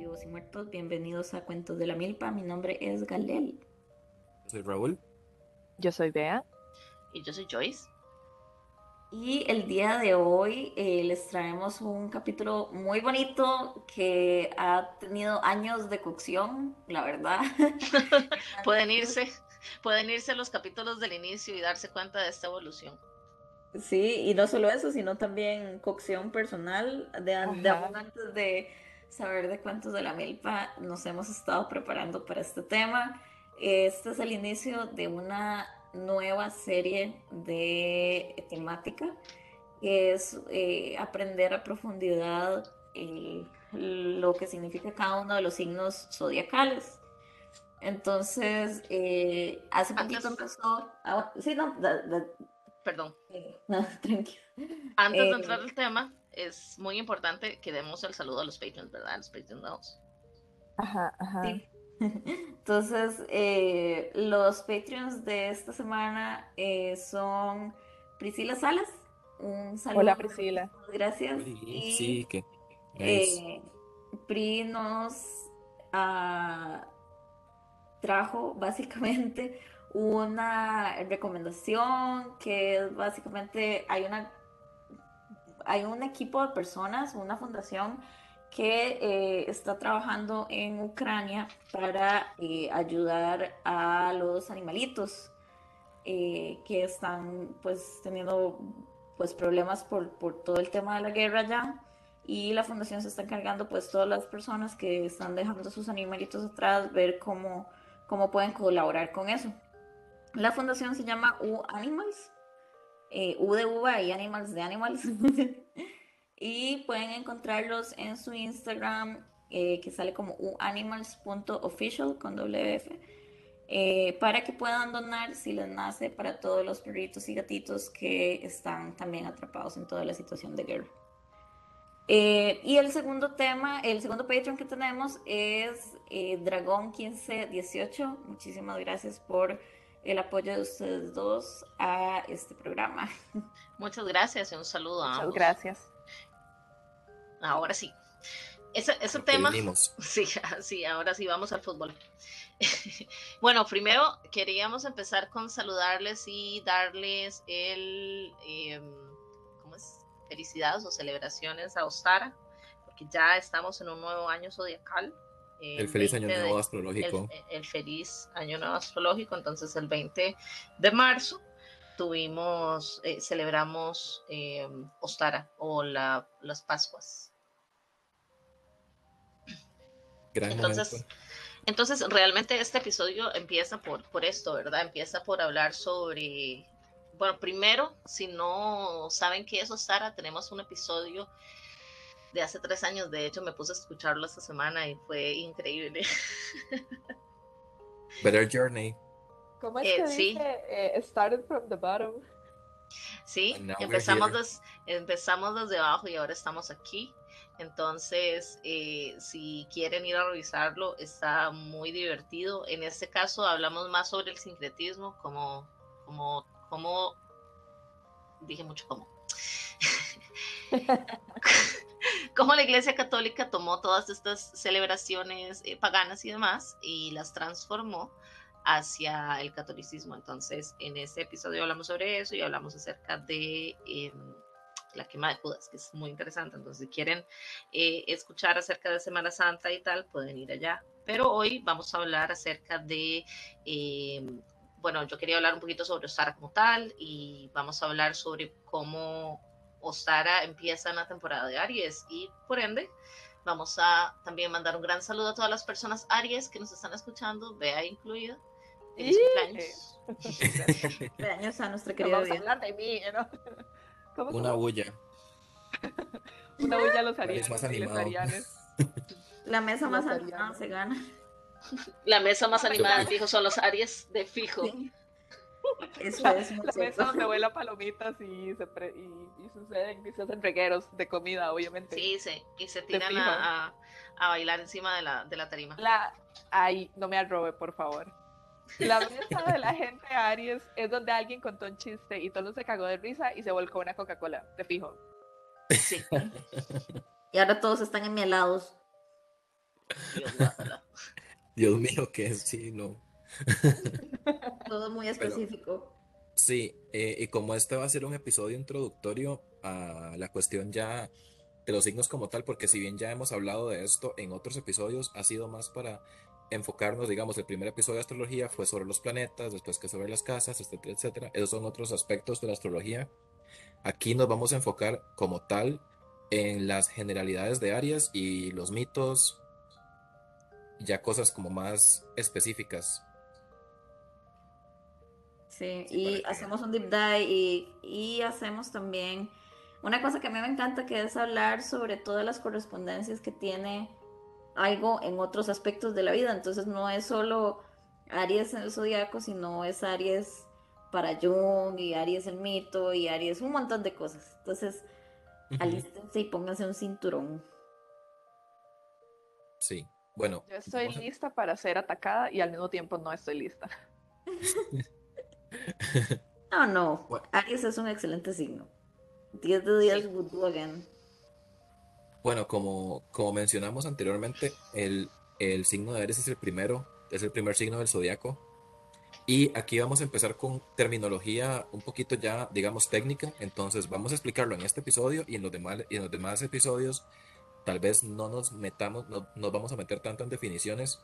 vivos y muertos, bienvenidos a Cuentos de la Milpa. Mi nombre es Galel. Soy Raúl. Yo soy Bea. Y yo soy Joyce. Y el día de hoy eh, les traemos un capítulo muy bonito que ha tenido años de cocción, la verdad. pueden irse, pueden irse los capítulos del inicio y darse cuenta de esta evolución. Sí, y no solo eso, sino también cocción personal de, de antes de saber de cuántos de la milpa nos hemos estado preparando para este tema. Este es el inicio de una nueva serie de temática que es eh, aprender a profundidad eh, lo que significa cada uno de los signos zodiacales. Entonces, eh, hace poquito empezó. Ah, sí, no, perdón. no, tranquilo. Antes de entrar al tema, es muy importante que demos el saludo a los Patreons, ¿verdad? Los Patreons Ajá, ajá. Entonces, eh, los Patreons de esta semana eh, son Priscila Salas. Un saludo. Hola, Priscila. Gracias. Sí, sí que. Eh, Pri nos ah, trajo básicamente una recomendación que básicamente hay una hay un equipo de personas, una fundación que eh, está trabajando en Ucrania para eh, ayudar a los animalitos eh, que están pues teniendo pues problemas por, por, todo el tema de la guerra ya y la fundación se está encargando pues todas las personas que están dejando sus animalitos atrás ver cómo, cómo pueden colaborar con eso. La fundación se llama U Animals eh, U de uva y Animals de Animals. y pueden encontrarlos en su Instagram, eh, que sale como uanimals.official con WF. Eh, para que puedan donar si les nace para todos los perritos y gatitos que están también atrapados en toda la situación de guerra. y el segundo tema, el segundo Patreon que tenemos es Dragón 1518. Muchísimas gracias por el apoyo de ustedes dos a este programa. Muchas gracias y un saludo a Muchas gracias. Ahora sí. Ese, tema. Sí, sí, ahora sí vamos al fútbol. bueno, primero queríamos empezar con saludarles y darles el. Em, ¿Cómo es? Felicidades o celebraciones a Ostara, porque ya estamos en un nuevo año zodiacal. El, feliz año nuevo astrológico. El, feliz año nuevo astrológico. Entonces, el 20 de marzo tuvimos, eh, celebramos eh, Ostara o la, las Pascuas. entonces, entonces, realmente este episodio empieza por, por esto, ¿verdad? Empieza por hablar sobre. Bueno, primero, si no saben qué es Ostara, tenemos un episodio de hace tres años. De hecho, me puse a escucharlo esta semana y fue increíble. Better Journey. ¿Cómo es que eh, sí. dice eh, started from the bottom? Sí, empezamos, empezamos desde abajo y ahora estamos aquí. Entonces, eh, si quieren ir a revisarlo, está muy divertido. En este caso, hablamos más sobre el sincretismo, como, como, como, dije mucho como. cómo la Iglesia Católica tomó todas estas celebraciones eh, paganas y demás y las transformó hacia el catolicismo. Entonces, en este episodio hablamos sobre eso y hablamos acerca de em, la quema de Judas, que es muy interesante. Entonces, si quieren eh, escuchar acerca de Semana Santa y tal, pueden ir allá. Pero hoy vamos a hablar acerca de em, bueno, yo quería hablar un poquito sobre Ostara como tal y vamos a hablar sobre cómo Ostara empieza en la temporada de Aries y por ende vamos a también mandar un gran saludo a todas las personas Aries que nos están escuchando, vea incluida. Feliz cumpleaños. cumpleaños a nuestra querida Vamos a hablar de mí, ¿no? Una bulla. Una bulla a los Aries. Más La mesa más animada se gana. La mesa más animada fijo son los Aries de fijo. Eso es la mesa donde vuelan palomitas y se, y, suceden y se hacen regueros de comida, obviamente. Sí, sí, y se tiran a, a, bailar encima de la, de la tarima. La, ay, no me arrobe, por favor. La mesa de la gente Aries es donde alguien contó un chiste y todo se cagó de risa y se volcó una Coca-Cola, de fijo. Sí. y ahora todos están enmielados. Dios, mío, que es, sí, no. Todo muy específico. sí, eh, y como este va a ser un episodio introductorio a la cuestión ya de los signos como tal, porque si bien ya hemos hablado de esto en otros episodios, ha sido más para enfocarnos, digamos, el primer episodio de astrología fue sobre los planetas, después que sobre las casas, etcétera, etcétera. Esos son otros aspectos de la astrología. Aquí nos vamos a enfocar como tal en las generalidades de Aries y los mitos, ya cosas como más específicas. Sí, y hacemos un deep dive y, y hacemos también una cosa que a mí me encanta que es hablar sobre todas las correspondencias que tiene algo en otros aspectos de la vida. Entonces no es solo Aries en el zodiaco, sino es Aries para Jung y Aries el mito y Aries un montón de cosas. Entonces, alístense y pónganse un cinturón. Sí, bueno. Yo estoy lista para ser atacada y al mismo tiempo no estoy lista. no, no. Aries es un excelente signo. 10 de 10 again. Bueno, como, como mencionamos anteriormente, el, el signo de Aries es el primero, es el primer signo del zodiaco. Y aquí vamos a empezar con terminología un poquito ya, digamos, técnica. Entonces vamos a explicarlo en este episodio y en los demás, y en los demás episodios tal vez no nos metamos, no nos vamos a meter tanto en definiciones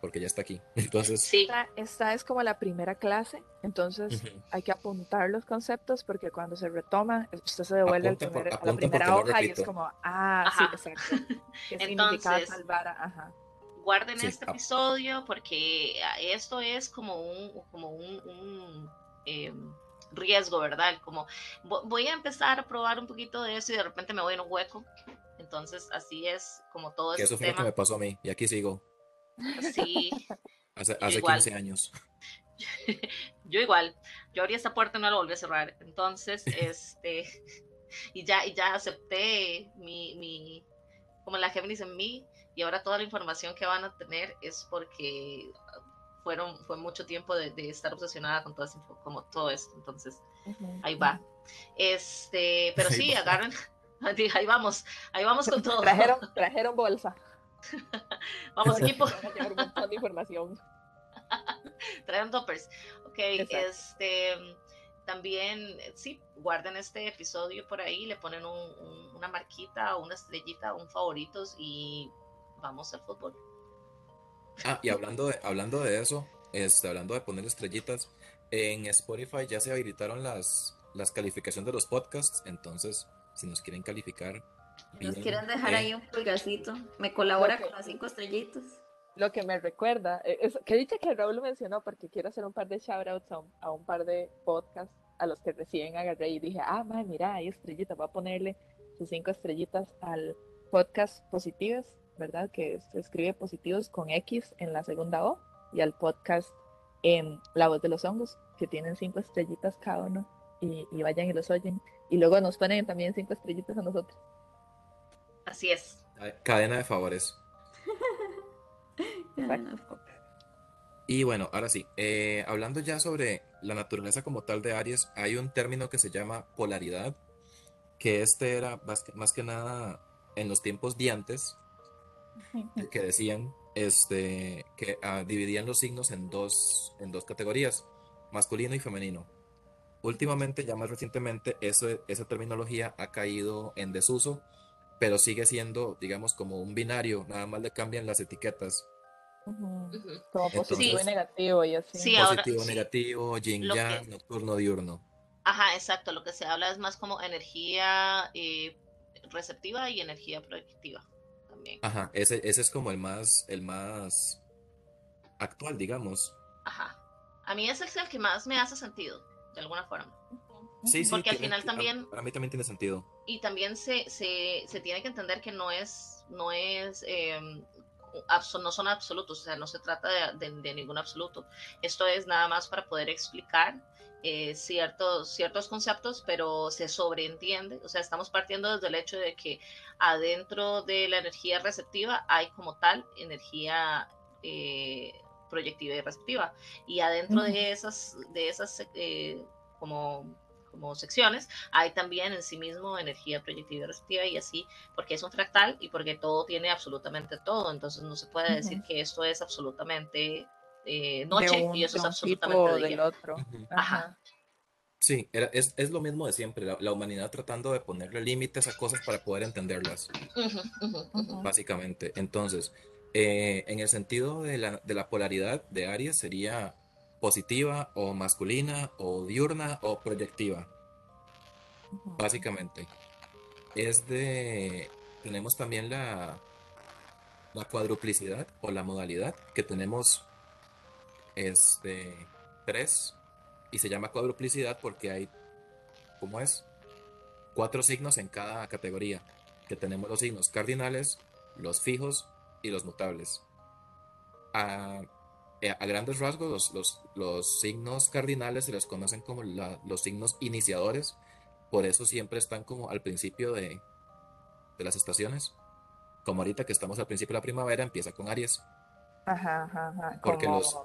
porque ya está aquí. Entonces, sí. esta, es como la primera clase, entonces hay que apuntar los conceptos porque cuando se retoma, usted se devuelve al primer, a la primera hoja y es como, ah, sí, exacto. ¿Qué entonces, salvar? Ajá. Guarden este ah. episodio porque ah, esto es como un, como un, em, riesgo, ¿verdad? Como voy a empezar a probar un poquito de eso y de repente me voy en un hueco. Entonces, así es como todo eso. Eso fue lo que me pasó a mí y aquí sigo. Sí. hace, hace 15 años. Yo igual. Yo abrí esta puerta y no la volví a cerrar. Entonces, este. Y ya, y ya acepté mi, mi. Como la Géminis en mí. Y ahora toda la información que van a tener es porque fueron, fue mucho tiempo de, estar obsesionada con todo, como todo esto. Entonces, ahí va. Este, pero sí, agarren. Ahí vamos, ahí vamos con todo. Trajeron, trajeron bolsa. Vamos, equipo. un montón de información. Traen toppers. Ok, este. También, sí, guarden este episodio por ahí, le ponen una marquita, una estrellita, un favoritos y vamos al fútbol. Ah, y hablando de, hablando de eso, este, hablando de poner estrellitas, en Spotify ya se habilitaron las, las calificaciones de los podcasts, entonces si nos quieren calificar, nos quieren dejar ahí un pulgacito. Me colabora con las cinco estrellitas. Lo que me recuerda, eh, es, que dice que Raúl mencionó, porque quiero hacer un par de shoutouts a un, a un par de podcasts a los que recién agarré y dije, ah, man, mira, hay estrellitas, voy a ponerle sus cinco estrellitas al podcast Positivas, ¿verdad? Que se escribe Positivos con X en la segunda O, y al podcast en La Voz de los Hongos, que tienen cinco estrellitas cada uno, y, y vayan y los oyen. Y luego nos ponen también cinco estrellitas a nosotros. Así es. Cadena de favores. y bueno, ahora sí, eh, hablando ya sobre la naturaleza como tal de Aries, hay un término que se llama polaridad, que este era más que, nada en los tiempos de antes, que decían este, que ah, dividían los signos en dos, en dos categorías, masculino y femenino. Últimamente, ya más recientemente, esa terminología ha caído en desuso pero sigue siendo, digamos, como un binario, nada más le cambian las etiquetas. Como positivo y negativo y así. positivo, negativo, yin yang, nocturno, diurno. Ajá, exacto, lo que se habla es más como energía eh, receptiva y energía proyectiva también. Ajá, ese, ese es como el más, el más actual, digamos. Ajá. A mí ese es el que más me hace sentido, de alguna forma. Sí, sí. Porque al final también... Para mí también tiene sentido. Y también se, se, se tiene que entender que no es, no es, em, no son absolutos, o sea, no se trata de, de, ningún absoluto. Esto es nada más para poder explicar eh, ciertos, ciertos conceptos, pero se sobreentiende, o sea, estamos partiendo desde el hecho de que adentro de la energía receptiva hay como tal energía eh, proyectiva y receptiva, y adentro de esas, de esas eh, como como secciones, hay también en sí mismo energía proyectiva y receptiva y así, porque es un fractal y porque todo tiene absolutamente todo, entonces no se puede decir que esto es absolutamente eh, noche y eso es absolutamente del otro. Ajá. Sí, es, es, lo mismo de siempre, la, humanidad tratando de ponerle límites a cosas para poder entenderlas, básicamente. Entonces, eh, en el sentido de la, de la polaridad de Aries sería positiva o masculina o diurna o proyectiva, básicamente. Es de, tenemos también la, la cuadruplicidad o la modalidad que tenemos este, tres y se llama cuadruplicidad porque hay, ¿cómo es? Cuatro signos en cada categoría, que tenemos los signos cardinales, los fijos y los mutables. A, eh, grandes rasgos, los, los, signos cardinales se les conocen como los signos iniciadores, por eso siempre están como al principio de, de las estaciones. Como ahorita que estamos al principio de la primavera, empieza con Aries. Ajá, ajá, Porque, los,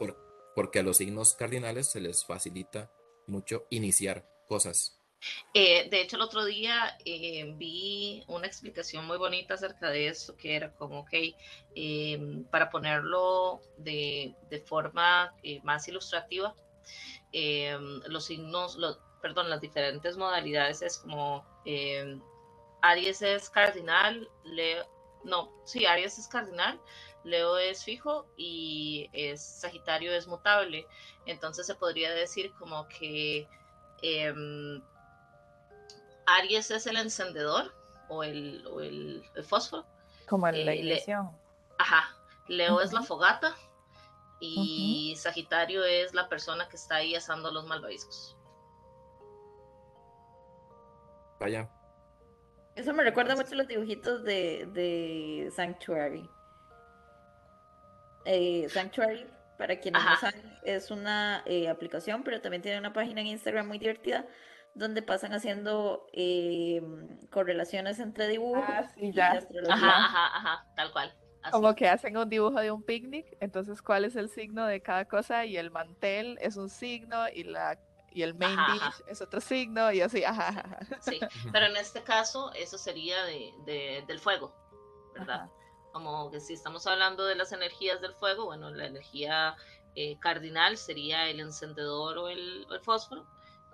porque a los signos cardinales se les facilita mucho iniciar cosas. Eh, de hecho, el otro día eh, vi una explicación muy bonita acerca de eso, que era como, ok, em, para ponerlo de, de forma eh, más ilustrativa, em, los signos, perdón, las diferentes modalidades es como em, Aries es cardinal, Leo, no, sí, Aries es cardinal, Leo es fijo y es, Sagitario es mutable. Entonces se podría decir como que Aries es el encendedor o el, el, fósforo. Como en la eh, iglesia. ajá. Leo es la fogata y Sagitario es la persona que está ahí asando los malvaviscos. Vaya. Eso me recuerda mucho a los dibujitos de, de Sanctuary. Eh, Sanctuary, para quienes no saben, es una eh, aplicación, pero también tiene una página en Instagram muy divertida donde pasan haciendo eh, correlaciones entre dibujos ah, y ya. Ajá, ajá, ajá, tal cual. Como que hacen un dibujo de un picnic, entonces cuál es el signo de cada cosa y el mantel es un signo y la y el main dish es otro signo y así, ajá, Sí, pero en este caso eso sería de, de del fuego, ¿verdad? como que si estamos hablando de las energías del fuego, bueno, la energía eh, cardinal sería el encendedor o el, fósforo,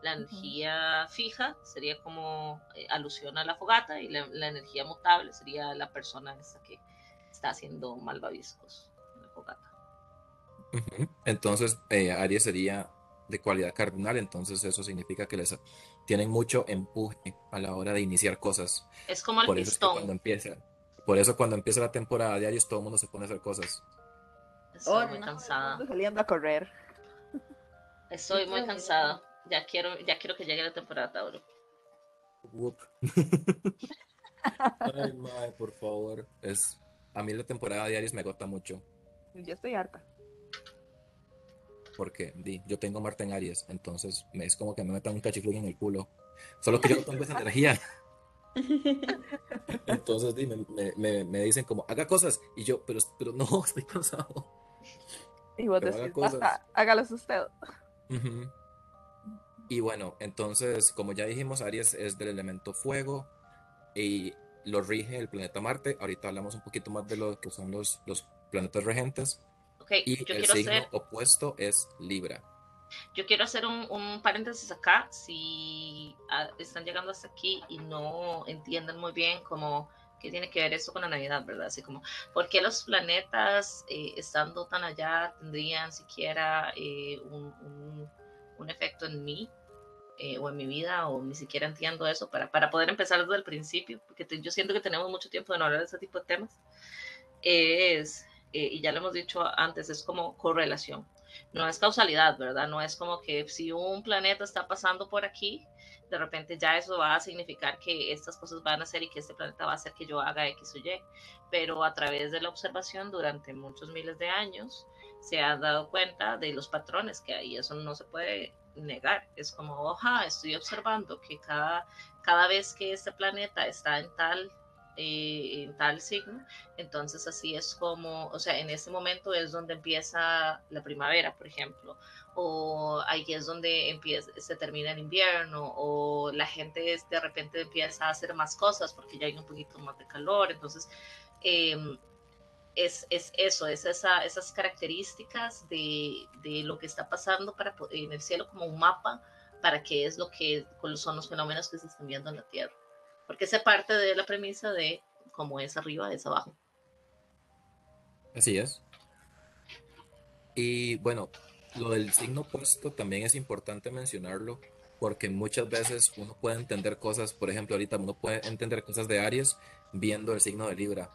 la energía fija sería como eh, alusión a la fogata y la, energía mutable sería la persona esa que está haciendo malvaviscos en la fogata. Entonces, eh, Aries sería de cualidad cardinal, entonces eso significa que les tienen mucho empuje a la hora de iniciar cosas. Es como el Por pistón. cuando empiezan por eso cuando empieza la temporada de Aries todo el mundo se pone a hacer cosas. Estoy muy cansada. Saliendo a correr. Estoy muy cansada. Ya quiero, ya quiero que llegue la temporada Tauro. Ay, madre, por favor. Es, a mí la temporada de Aries me agota mucho. Yo estoy harta. Porque di, yo tengo Marte en Aries, entonces me es como que me metan un cachiflú en el culo. Solo que yo no tengo esa energía. Entonces me, me, dicen como, haga cosas. Y yo, pero, pero no, estoy cansado. Y vos decís, hágalas usted. Y bueno, entonces, como ya dijimos, Aries es del elemento fuego y lo rige el planeta Marte. Ahorita hablamos un poquito más de lo que son los, los planetas regentes. y el signo opuesto es Libra. Yo quiero hacer un, paréntesis acá, si ah, están llegando hasta aquí y no entienden muy bien cómo qué tiene que ver esto con la Navidad, ¿verdad? Así como, ¿por qué los planetas eh, estando tan allá tendrían siquiera eh, un, efecto en mí eh, o en mi vida o ni siquiera entiendo eso para, para poder empezar desde el principio? Porque yo siento que tenemos mucho tiempo de no hablar de ese tipo de temas. Es, y ya lo hemos dicho antes, es como correlación no es causalidad, ¿verdad? No es como que si un planeta está pasando por aquí, de repente ya eso va a significar que estas cosas van a hacer y que este planeta va a hacer que yo haga X o Y. Pero a través de la observación durante muchos miles de años se ha dado cuenta de los patrones que hay. Eso no se puede negar. Es como, oja, estoy observando que cada, cada vez que este planeta está en tal eh, en tal signo, entonces así es como, o sea, en ese momento es donde empieza la primavera, por ejemplo, o ahí es donde empieza, se termina el invierno, o la gente es, de repente empieza a hacer más cosas porque ya hay un poquito más de calor, entonces em, es, es, eso, es esa, esas características de, de, lo que está pasando para, en el cielo como un mapa para qué es lo que son los fenómenos que se están viendo en la Tierra porque esa parte de la premisa de cómo es arriba, es abajo. Así es. Y bueno, lo del signo opuesto también es importante mencionarlo porque muchas veces uno puede entender cosas, por ejemplo, ahorita uno puede entender cosas de Aries viendo el signo de Libra,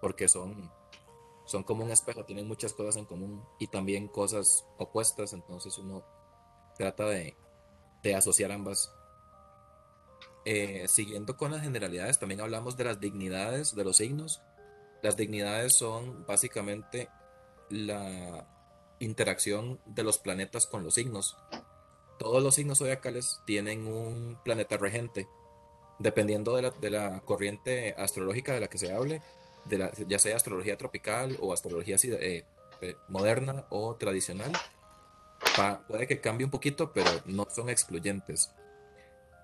porque son, son como un espejo, tienen muchas cosas en común y también cosas opuestas, entonces uno trata de, de asociar ambas. Eh, siguiendo con las generalidades, también hablamos de las dignidades de los signos. Las dignidades son básicamente la interacción de los planetas con los signos. Todos los signos zodiacales tienen un planeta regente, dependiendo de la, de la corriente astrológica de la que se hable, de la, ya sea astrología tropical o astrología eh, moderna o tradicional. puede que cambie un poquito, pero no son excluyentes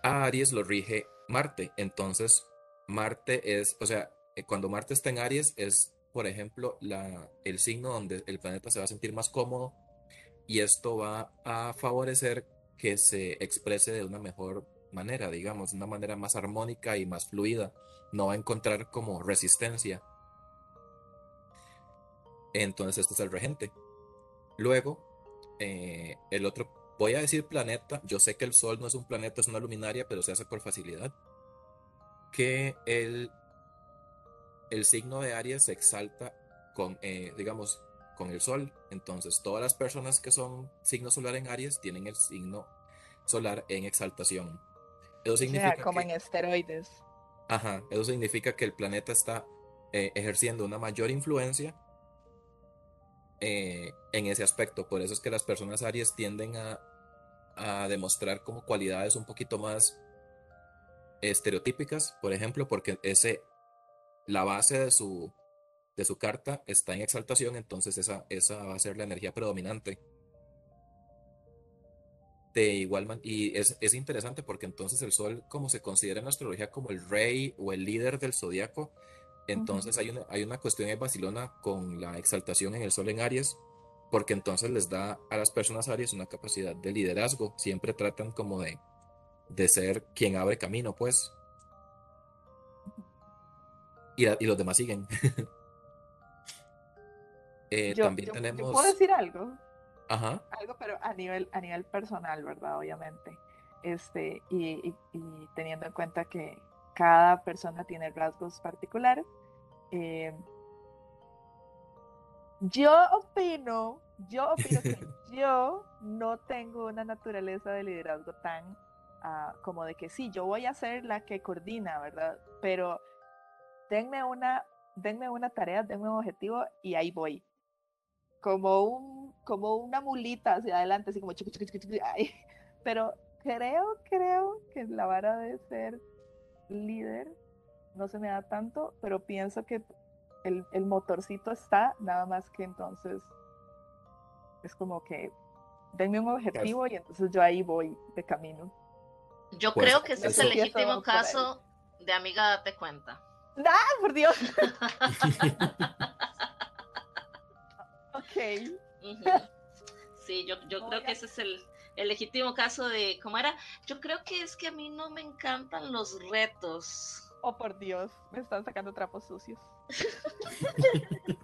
a Aries lo rige Marte. Entonces, Marte es, o sea, eh, cuando Marte está en Aries es, por ejemplo, el signo donde el planeta se va a sentir más cómodo y esto va a favorecer que se exprese de una mejor manera, digamos, una manera más armónica y más fluida. No va a encontrar como resistencia. Entonces, este es el regente. Luego, eh, el otro Voy a decir planeta, yo sé que el Sol no es un planeta, es una luminaria, pero se hace por facilidad. Que el, el signo de Aries se exalta con, eh, digamos, con el Sol. Entonces, todas las personas que son signo solar en Aries tienen el signo solar en exaltación. Eso significa como en esteroides. Ajá, eso significa que el planeta está eh, ejerciendo una mayor influencia eh, en ese aspecto. Por eso es que las personas Aries tienden a, a demostrar como cualidades un poquito más estereotípicas, por ejemplo, porque ese, la base de su, de su carta está en exaltación, entonces esa, esa va a ser la energía predominante. De igual y es, es, interesante porque entonces el sol, como se considera en la astrología como el rey o el líder del zodiaco, entonces hay, una, hay una cuestión en Barcelona con la exaltación en el Sol en Aries, porque entonces les da a las personas Aries una capacidad de liderazgo. Siempre tratan como de, de ser quien abre camino, pues. Y, y los demás siguen. eh, también tenemos. ¿Puedo decir algo? Ajá. Algo, pero a nivel, a nivel personal, ¿verdad? Obviamente. Este, y, y teniendo en cuenta que cada persona tiene rasgos particulares. Eh, yo opino, yo opino que yo no tengo una naturaleza de liderazgo tan ah, como de que sí, yo voy a ser la que coordina, ¿verdad? Pero denme una, denme una tarea, denme un objetivo y ahí voy. Como un, como una mulita hacia adelante, así como chiqui, chiqui, chiqui, Pero creo, creo que la vara de ser líder no se me da tanto, pero pienso que el, el, motorcito está, nada más que entonces es como que denme un objetivo y entonces yo ahí voy de camino. Yo pues, creo que ese es el legítimo caso de amiga date cuenta. ¡Ah, por Dios! ok. Sí, yo, yo creo que ese es el, el legítimo caso de, ¿cómo era? Yo creo que es que a mí no me encantan los retos. Oh, por Dios, me están sacando trapos sucios.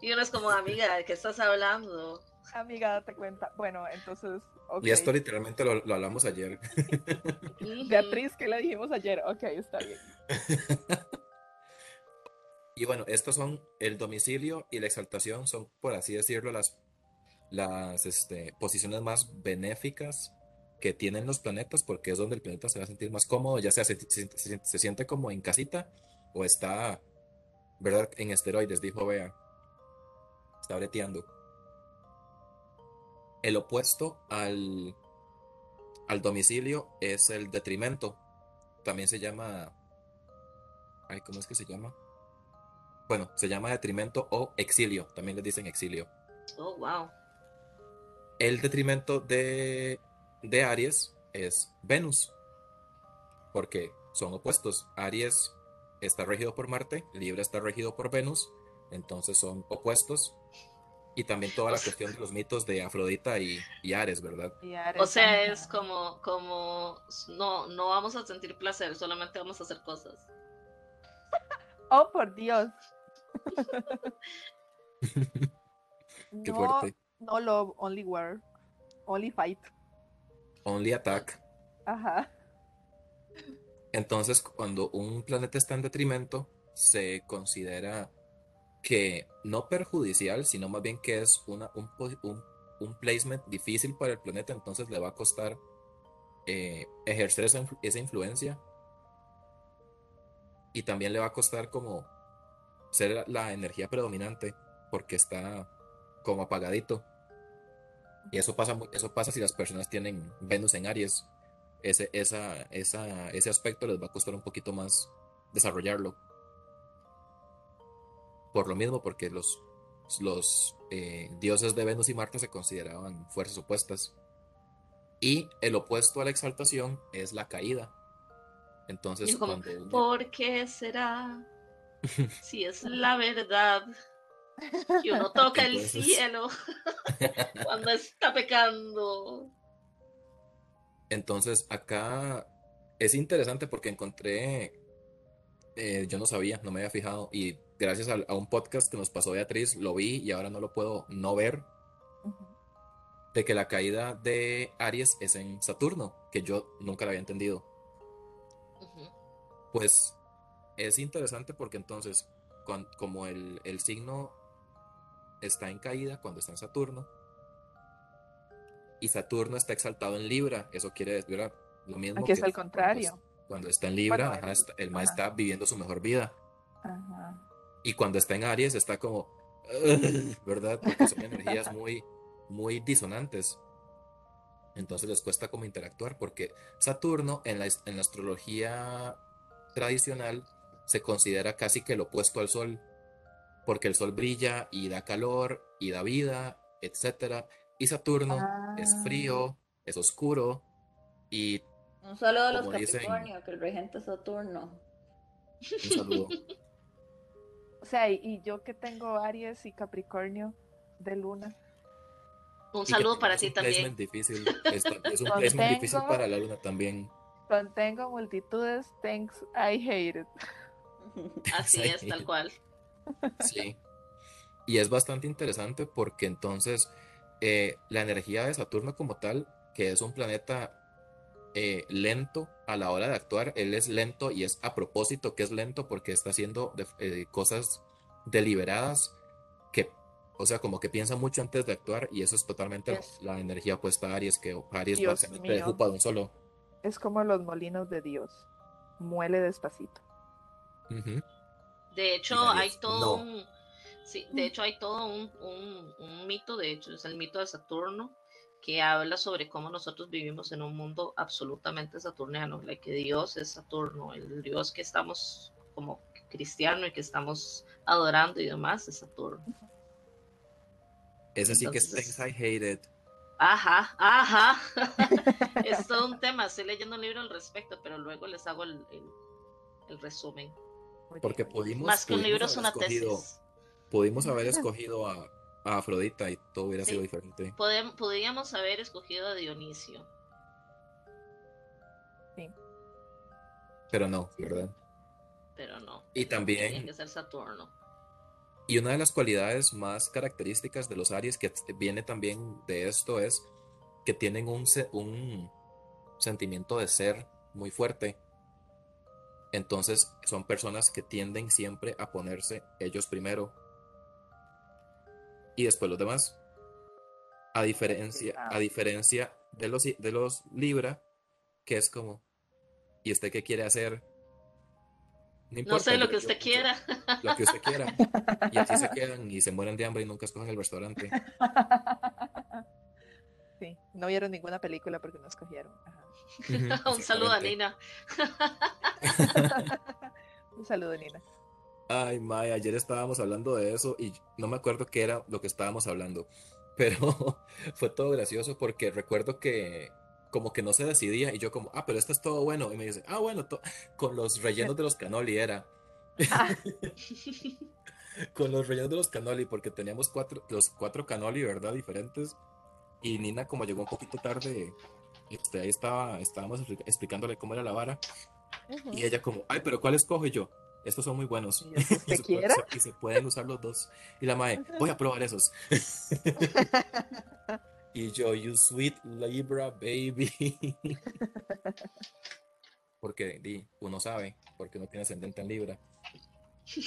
y uno es como, amiga, ¿de qué estás hablando? Amiga, date cuenta. Bueno, entonces. Y esto literalmente lo, lo hablamos ayer. Beatriz, ¿qué le dijimos ayer? Ok, está bien. y bueno, estos son el domicilio y la exaltación, son, por así decirlo, las las este, posiciones más benéficas que tienen los planetas, porque es donde el planeta se va a sentir más cómodo, ya sea se, se, siente como en casita o está, ¿verdad? En esteroides, dijo Bea. Está breteando. El opuesto al, al domicilio es el detrimento. También se llama ay, ¿cómo es que se llama? Bueno, se llama detrimento o exilio, también les dicen exilio. Oh, wow. El detrimento de, de Aries es Venus, porque son opuestos. Aries está regido por Marte, Libra está regido por Venus, entonces son opuestos. Y también toda la cuestión de los mitos de Afrodita y, y Ares, ¿verdad? Y Ares, O sea, es como, como, no, no vamos a sentir placer, solamente vamos a hacer cosas. Oh, por Dios. Qué no, fuerte. no love, only war. Only fight. Only attack. Ajá. Entonces, cuando un planeta está en detrimento, se considera que no perjudicial, sino más bien que es una, un, po- un- un placement difícil para el planeta, entonces le va a costar eh, ejercer esa influencia. Y también le va a costar como ser la, energía predominante, porque está como apagadito. Y eso pasa, eso pasa si las personas tienen Venus en Aries ese, esa, esa, ese aspecto les va a costar un poquito más desarrollarlo. Por lo mismo, porque los, los eh, dioses de Venus y Marte se consideraban fuerzas opuestas. Y el opuesto a la exaltación es la caída. Entonces, como, cuando uno- ¿Por qué será? Si es la verdad que uno toca el cielo cuando está pecando. Entonces, acá es interesante porque encontré, eh, yo no sabía, no me había fijado, y gracias a, un podcast que nos pasó Beatriz, lo vi y ahora no lo puedo no ver, de que la caída de Aries es en Saturno, que yo nunca la había entendido. Pues es interesante porque entonces, como el, el signo está en caída cuando está en Saturno, y Saturno está exaltado en Libra, eso quiere decir ¿verdad? lo mismo Aquí es que al cuando contrario. Cuando está en Libra, Bueno, ajá, está- el ajá. está viviendo su mejor vida. Ajá. Y cuando está en Aries está como, ¿verdad? Porque son energías muy, muy disonantes. Entonces les cuesta como interactuar porque Saturno en la, en la astrología tradicional se considera casi que el opuesto al Sol, porque el Sol brilla y da calor y da vida, etcétera. Y Saturno es Ah. frío, es oscuro y Un saludo a los Como dicen- Capricornio, que el regente es Saturno. un saludo. O sea, y, y yo que tengo Aries y Capricornio de luna. Un Y saludo también para es un también. placement difícil. Es, es un placement difícil para la luna también. Contengo multitudes, thanks, I hate it. Así Sí. es, tal cual. Sí. Y es bastante interesante porque entonces eh, la energía de Saturno como tal, que es un planeta eh, lento a la hora de actuar, él es lento y es a propósito que es lento porque está haciendo de- eh, cosas deliberadas que, o sea, como que piensa mucho antes de actuar y eso es totalmente la energía opuesta a Aries, que Aries Dios básicamente jupa de un solo. Es como los molinos de Dios. Muele despacito. De hecho, hay todo no. un. Sí, de hecho, hay todo un, un- un mito, de hecho, es el mito de Saturno, que habla sobre cómo nosotros vivimos en un mundo absolutamente saturniano, la que Dios es Saturno, el Dios que estamos como cristiano y que estamos adorando y demás es Saturno. Ese sí que es Entonces- Things I Hated. Ajá, ajá. es todo un tema, estoy leyendo un libro al respecto, pero luego les hago el, el- el resumen. Porque pudimos, Más que un pudimos libro es haber una escogido- tesis. Pudimos haber escogido a, a Afrodita y todo hubiera Sí. sido diferente. Podem- podríamos haber escogido a Dionisio. Pero no, Sí, sí. ¿verdad? pero no. Y también- Tiene que ser Saturno. Y una de las cualidades más características de los Aries que viene también de esto es que tienen un, un sentimiento de ser muy fuerte. Entonces son personas que tienden siempre a ponerse ellos primero y después los demás. A diferencia, a diferencia de los, de los Libra, que es como, ¿y usted qué quiere hacer? No importa, sé lo yo- que usted yo- quiera. lo que usted quiera. Y así se quedan y se mueren de hambre y nunca escogen el restaurante. Sí, no vieron ninguna película porque no escogieron. Ajá. Un saludo a. Nina. Un saludo, Nina. Ay, Mae, ayer estábamos hablando de eso y no me acuerdo qué era lo que estábamos hablando, pero fue todo gracioso porque recuerdo que como que no se decidía y yo como, ah, pero esto es todo bueno. Y me dice, ah, bueno, con los rellenos de los canoli era. Con los rellenos de los canoli, porque teníamos cuatro, los cuatro canoli, ¿verdad? Diferentes. Y Nina, como llegó un poquito tarde, este, ahí estaba, estábamos expli- explicándole cómo era la vara. Ujú. Y ella como, ay, pero ¿cuál escojo? Yo, estos son muy buenos. Y eso, ¿usted Y se, puede- se- y se pueden usar los dos. Y la mae, voy a probar esos. Y yo, you sweet Libra baby. Porque di, uno sabe, porque uno tiene ascendente en Libra.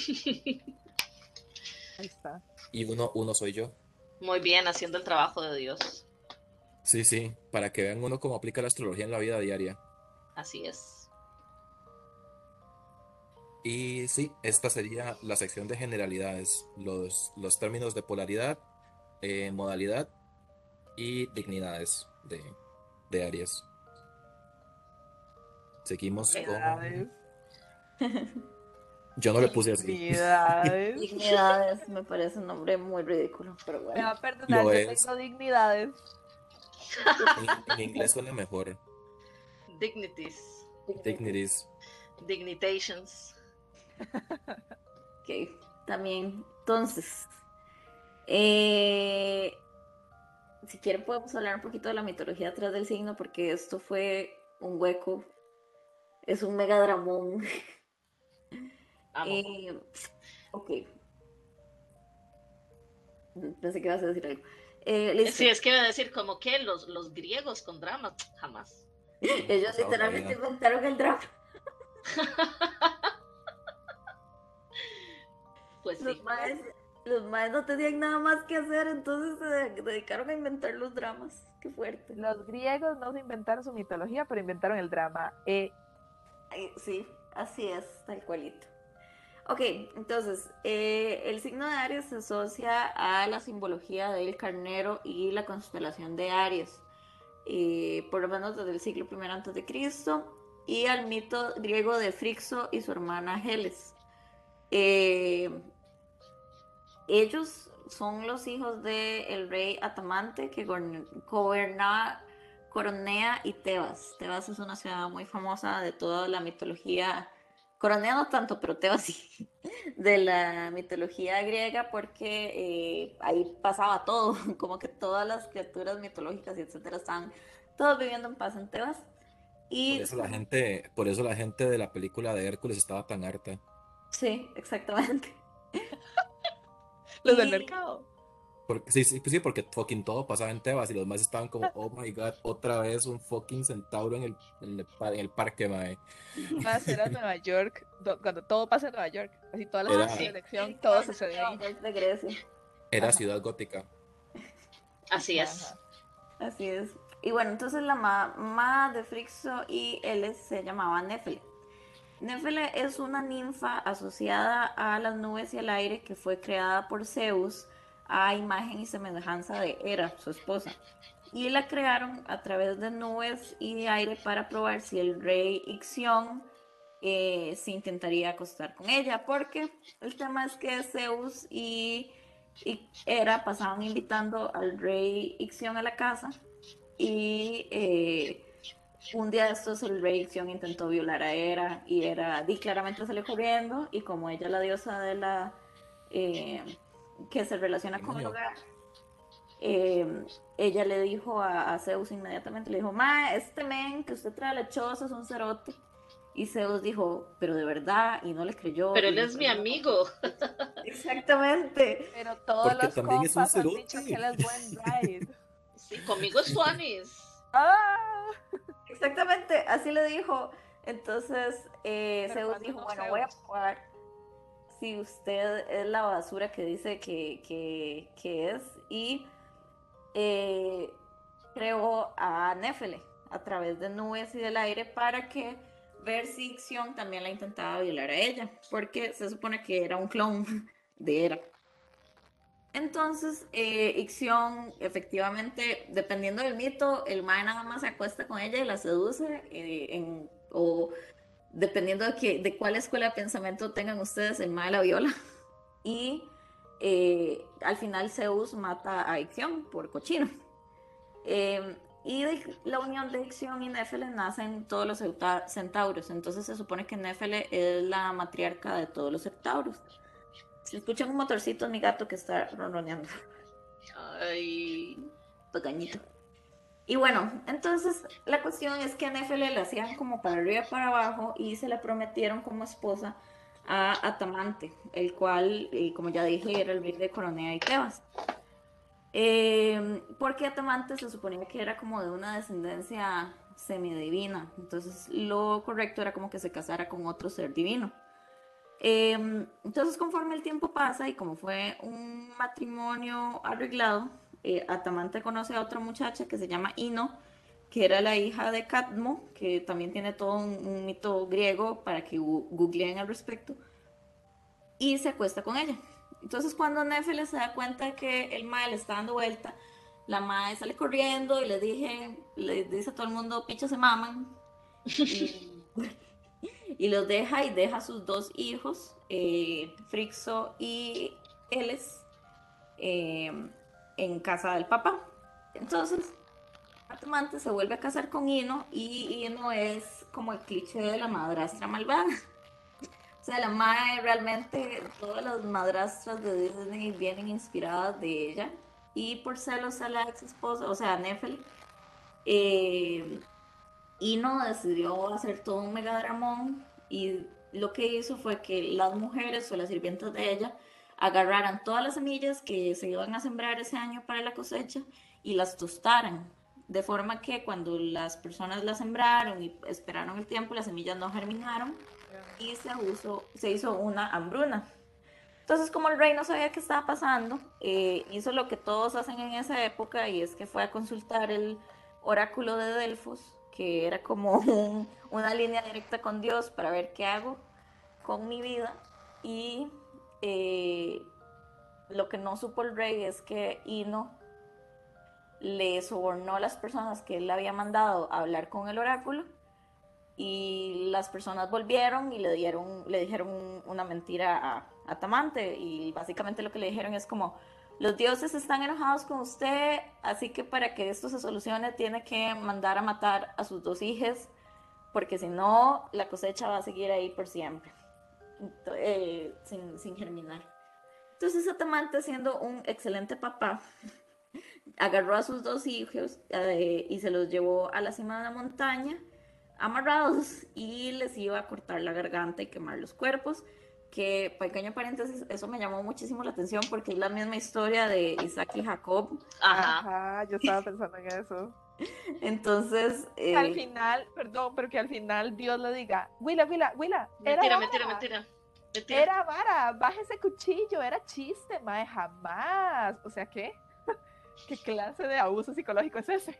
Ahí está. Y uno, uno soy yo. Muy bien, haciendo el trabajo de Dios. Sí, sí, para que vean uno cómo aplica la astrología en la vida diaria. Así es. Y sí, esta sería la sección de generalidades, los, los términos de polaridad, eh, modalidad y dignidades de, de Aries. Seguimos con... Dignidades. Yo no le puse así. Dignidades. Dignidades me parece un nombre muy ridículo, pero Me bueno. va a perdonar, Lo yo es. tengo dignidades. En, en inglés suena mejor. Dignities. Dignities. Dignitations. Ok, también. Entonces, eh, si quieren podemos hablar un poquito de la mitología atrás del signo, porque esto fue un hueco, es un mega dramón. Eh, ok. Pensé que ibas a decir algo. Eh. Sí, es que iba a decir como que los, los griegos con dramas, jamás. Ellos literalmente inventaron el drama. Pues Los sí. maes, los maes no tenían nada más que hacer, entonces se de- dedicaron a inventar los dramas. Qué fuerte. Los griegos no inventaron su mitología, pero inventaron el drama. Eh, Ay, sí, así es, tal cualito. Ok, entonces, eh, el signo de Aries se asocia a la simbología del carnero y la constelación de Aries, eh, por lo menos desde el siglo I antes de Cristo, y al mito griego de Frixo y su hermana Heles. Eh, ellos son los hijos del rey Atamante que gobernaba Coronea y Tebas. Tebas es una ciudad muy famosa de toda la mitología, Coronea no tanto, pero Tebas sí, de la mitología griega porque eh, ahí pasaba todo, como que todas las criaturas mitológicas y etcétera estaban todos viviendo en paz en Tebas. Y Por eso la gente, por eso la gente de la película de Hércules estaba tan harta. sí, exactamente. los del mercado. Porque, sí, sí, pues sí, porque fucking todo pasaba en Tebas y los demás estaban como, oh my god, otra vez un fucking centauro en el, en el, pa- en el parque, mae. Más era Nueva York, do- cuando todo pasa en Nueva York. Así toda la Era- selección, todo sucede ahí. Es de Grecia. Era Ajá. ciudad gótica. Así es. Ajá. Así es. Y bueno, entonces la mamá de Frixo y él se llamaba Néfele. Néfele es una ninfa asociada a las nubes y al aire que fue creada por Zeus a imagen y semejanza de Hera, su esposa. Y la crearon a través de nubes y de aire para probar si el rey Ixión eh, se intentaría acostar con ella, porque el tema es que Zeus y, Hera pasaban invitando al rey Ixión a la casa y eh, un día de estos el rey Ixión intentó violar a Hera y Hera di claramente salió corriendo y como ella la diosa de la eh, que se relaciona con el hogar eh, ella le dijo a, a Zeus inmediatamente, le dijo, ma, este men que usted trae la choza es un cerote. Y Zeus dijo, pero de verdad, y no le creyó. Pero y él es mi amigo. Exactamente. Pero todos Porque los también es un compas han dicho que él es buen ride. Sí, conmigo es Suanis. ¡Ah! Exactamente, así le dijo. Entonces eh, Zeus ¿cuándo dijo, no bueno, Zeus? voy a probar si usted es la basura que dice que, que- que es. Y eh, creó a Néfele a través de nubes y del aire para que ver si también la intentaba violar a ella, porque se supone que era un clon de Hera. Entonces, eh, Ixión, efectivamente, dependiendo del mito, el mae nada más se acuesta con ella y la seduce, eh, o dependiendo de, que, de cuál escuela de pensamiento tengan ustedes, el mal de la viola. Y eh, al final Zeus mata a Ixión por cochino. Eh, y de la unión de Ixión y Néfele nacen todos los centauros. Entonces se supone que Néfele es la matriarca de todos los centauros. Si escuchan un motorcito, mi gato que está ronroneando. Ay, pequeñito. Y bueno, entonces la cuestión es que a Néfele le hacían como para arriba para abajo y se le prometieron como esposa a Atamante, el cual, eh, como ya dije, era el rey de Coronea y Tebas. Eh, porque Atamante se suponía que era como de una descendencia semidivina, entonces lo correcto era como que se casara con otro ser divino. Eh, entonces conforme el tiempo pasa y como fue un matrimonio arreglado, eh, Atamante conoce a otra muchacha que se llama Ino, que era la hija de Cadmo, que también tiene todo un, mito griego para que googleen al respecto, y se acuesta con ella. Entonces cuando Néfele se da cuenta que el mae le está dando vuelta, la mae sale corriendo y le, dije, le dice a todo el mundo, pichos se maman. Y, los deja y deja a sus dos hijos, eh, Frixo y Eles, eh, en casa del papá. Entonces, Atamante se vuelve a casar con Ino y Ino es como el cliché de la madrastra malvada. O sea, la madre realmente, todas las madrastras de Disney vienen inspiradas de ella. Y por celos a la ex esposa, o sea, Nefel, eh, Ino decidió hacer todo un megadramón y lo que hizo fue que las mujeres o las sirvientas de ella agarraran todas las semillas que se iban a sembrar ese año para la cosecha y las tostaran. De forma que cuando las personas las sembraron y esperaron el tiempo, las semillas no germinaron y se, se hizo una hambruna. Entonces, como el rey no sabía qué estaba pasando, eh, hizo lo que todos hacen en esa época y es que fue a consultar el oráculo de Delfos, que era como una línea directa con Dios para ver qué hago con mi vida. Y eh, lo que no supo el rey es que Ino le sobornó a las personas que él había mandado a hablar con el oráculo y las personas volvieron y le dieron, le dijeron una mentira a, a, Tamante y básicamente lo que le dijeron es como los dioses están enojados con usted, así que para que esto se solucione tiene que mandar a matar a sus dos hijas, porque si no la cosecha va a seguir ahí por siempre, eh, sin, sin germinar. Entonces Atamante siendo un excelente papá, agarró a sus dos hijos eh, y se los llevó a la cima de la montaña amarrados y les iba a cortar la garganta y quemar los cuerpos. Que, pequeño paréntesis, eso me llamó muchísimo la atención porque es la misma historia de Isaac y Jacob. Ajá, yo estaba pensando en eso. Entonces. Al eh, final, perdón, pero que al final Dios le diga: Willa, Willa, Willa. Mentira, mentira, mentira, mentira. Era vara, baja ese cuchillo, era chiste, mae, jamás. O sea, ¿qué? ¿Qué clase de abuso psicológico es ese?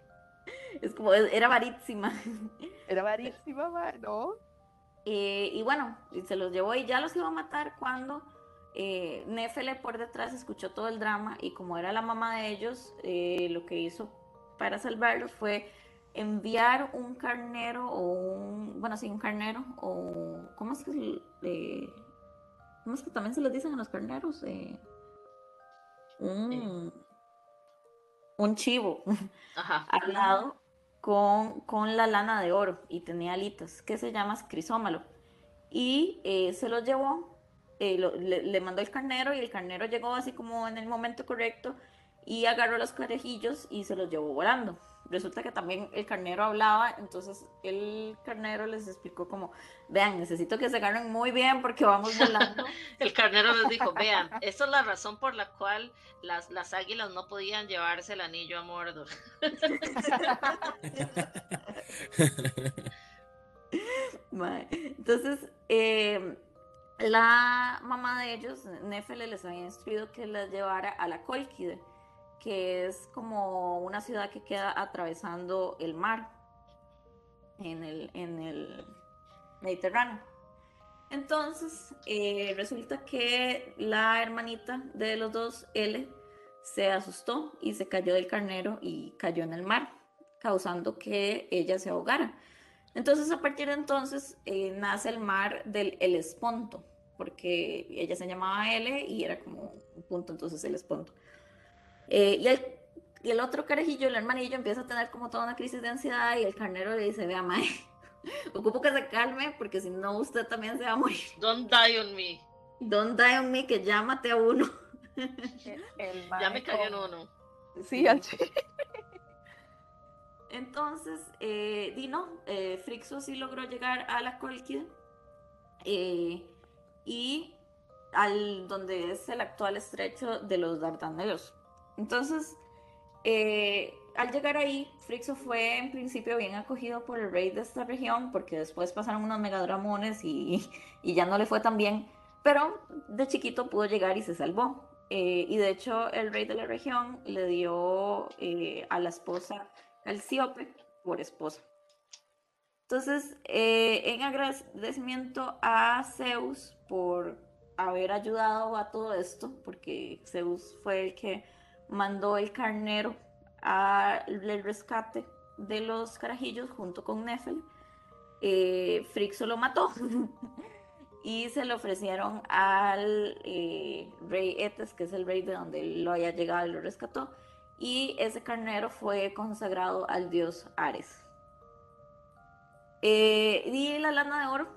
Es como, era varísima. Era varísima, ¿no? Eh, y bueno, se los llevó y ya los iba a matar cuando eh, Nefele por detrás escuchó todo el drama y como era la mamá de ellos, eh, lo que hizo para salvarlos fue enviar un carnero o un, bueno, sí, un carnero o, ¿cómo es que, ¿cómo es que también se les dicen a los carneros? un, un chivo al lado con, con, la lana de oro y tenía alitas, que se llama crisómalo. Y eh, se los llevó, eh, le, mandó el carnero y el carnero llegó así como en el momento correcto y agarró los carejillos y se los llevó volando resulta que también el carnero hablaba, entonces el carnero les explicó como, vean, necesito que se agarren muy bien porque vamos volando. el carnero les dijo, vean, esa es la razón por la cual las, las águilas no podían llevarse el anillo a Mordor. entonces, eh, la mamá de ellos, Nefele, les había instruido que las llevara a la Colquide que es como una ciudad que queda atravesando el mar en el, en el Mediterráneo. Entonces, eh, resulta que la hermanita de los dos, L, se asustó y se cayó del carnero y cayó en el mar, causando que ella se ahogara. Entonces, a partir de entonces, eh, nace el mar del Helesponto, porque ella se llamaba L y era como un punto, entonces el Esponto. Eh, y, el, y el otro carajillo, el hermanillo, empieza a tener como toda una crisis de ansiedad y el carnero le dice, vea, mae, ocupo que se calme porque si no usted también se va a morir. Don't die on me. Don't die on me, que llámate a uno. El, el Ya me cagué en uno. Sí, al. Entonces, eh, di no, eh, Frixo sí logró llegar a la Colquida eh, y al donde es el actual estrecho de los Dardanelos. Entonces, eh, al llegar ahí, Frixo fue en principio bien acogido por el rey de esta región, porque después pasaron unos megadramones y, ya no le fue tan bien, pero de chiquito pudo llegar y se salvó. Eh, y de hecho, el rey de la región le dio eh, a la esposa Calcíope por esposa. Entonces, en agradecimiento a Zeus por haber ayudado a todo esto, porque Zeus fue el que mandó el carnero al rescate de los carajillos junto con Nefel, eh, lo mató y se lo ofrecieron al eh, rey Etes, que es el rey de donde lo haya llegado y lo rescató, y ese carnero fue consagrado al dios Ares. Eh, y la lana de oro,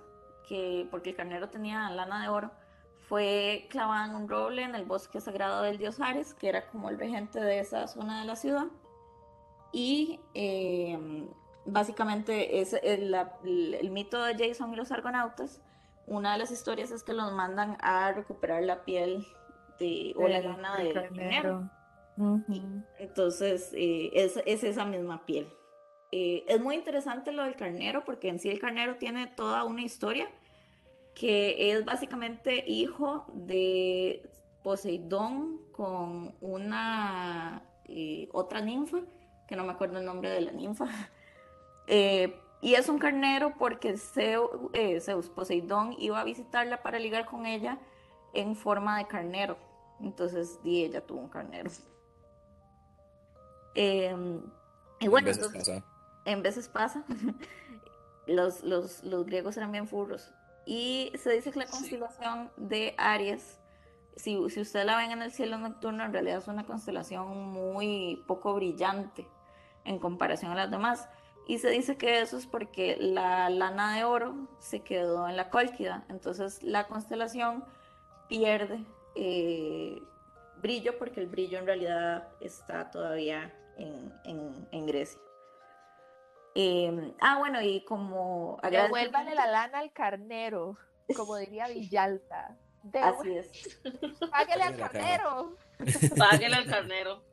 que porque el carnero tenía lana de oro, fue clavada en un roble en el bosque sagrado del dios Ares, que era como el regente de esa zona de la ciudad. Y eh, básicamente es el, mito de Jason y los argonautas. Una de las historias es que los mandan a recuperar la piel de, o la lana del carnero. Entonces, eh, es, es esa misma piel. Eh, es muy interesante lo del carnero porque en sí el carnero tiene toda una historia que es básicamente hijo de Poseidón con una eh, otra ninfa, que no me acuerdo el nombre de la ninfa. Eh, y es un carnero porque eh, Zeus, Poseidón, iba a visitarla para ligar con ella en forma de carnero. Entonces, di ella tuvo un carnero. Eh, y bueno, veces entonces, pasa. en veces pasa. los, los, los griegos eran bien furros. Y se dice que la Sí. constelación de Aries, si, si usted la ven en el cielo nocturno, en realidad es una constelación muy poco brillante en comparación a las demás. Y se dice que eso es porque la lana de oro se quedó en la Cólquida. Entonces la constelación pierde eh, brillo porque el brillo en realidad está todavía en, en- en Grecia. Eh, ah, bueno, y como Devuélvale la lana al carnero, como diría Villalta. Así es. Páguele al carnero. Páguele al carnero.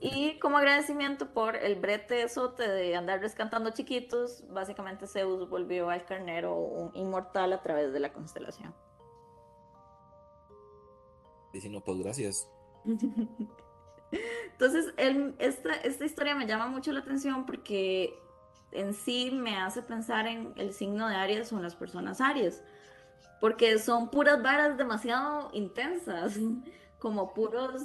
Y como agradecimiento por el brete sote de andar rescatando chiquitos, básicamente Zeus volvió al carnero un inmortal a través de la constelación. Diciendo, pues gracias. Entonces, el- esta, esta historia me llama mucho la atención porque en sí me hace pensar en el signo de Aries o en las personas Aries, porque son puras varas demasiado intensas, como puros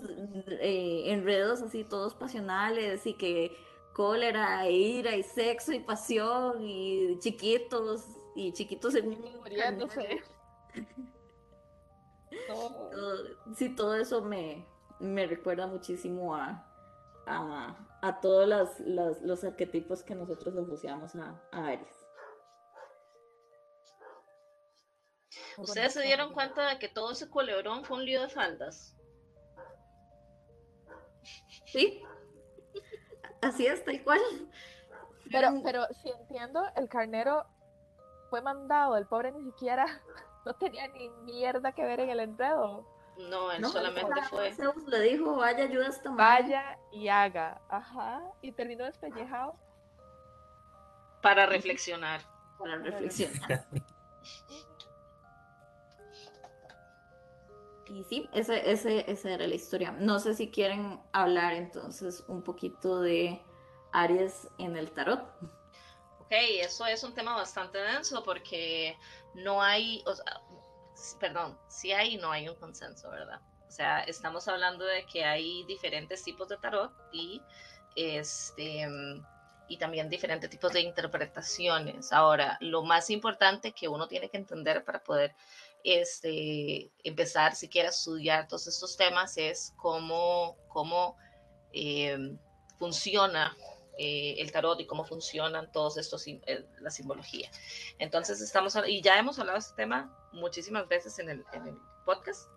eh, enredos así, todos pasionales y que cólera, e ira y sexo y pasión y chiquitos y chiquitos en Muriéndose. No. todo, sí, todo eso me, me recuerda muchísimo a, a, a todos las- las- los arquetipos que nosotros asociamos a, a Aries. ¿Ustedes se dieron cuenta de que todo ese culebrón fue un lío de faldas? ¿Sí? Así es, tal cual. Pero, pero si entiendo, el carnero fue mandado, el pobre ni siquiera no tenía ni mierda que ver en el enredo. No, él No, solamente fue. Zeus le dijo, vaya, ayuda a esta madre". Vaya y haga. Ajá. Y terminó despellejado. para reflexionar. para reflexionar. Y sí, ese, ese, esa era la historia. No sé si quieren hablar entonces un poquito de Aries en el tarot. Ok, eso es un tema bastante denso porque no hay, o sea, perdón, sí hay no hay un consenso, ¿verdad? O sea, estamos hablando de que hay diferentes tipos de tarot y este, y también diferentes tipos de interpretaciones. Ahora, lo más importante que uno tiene que entender para poder este, empezar siquiera a estudiar todos estos temas es cómo, cómo eh, funciona eh, el tarot y cómo funcionan todos estos, eh, la simbología. Entonces estamos, y ya hemos hablado de este tema muchísimas veces en el, podcast.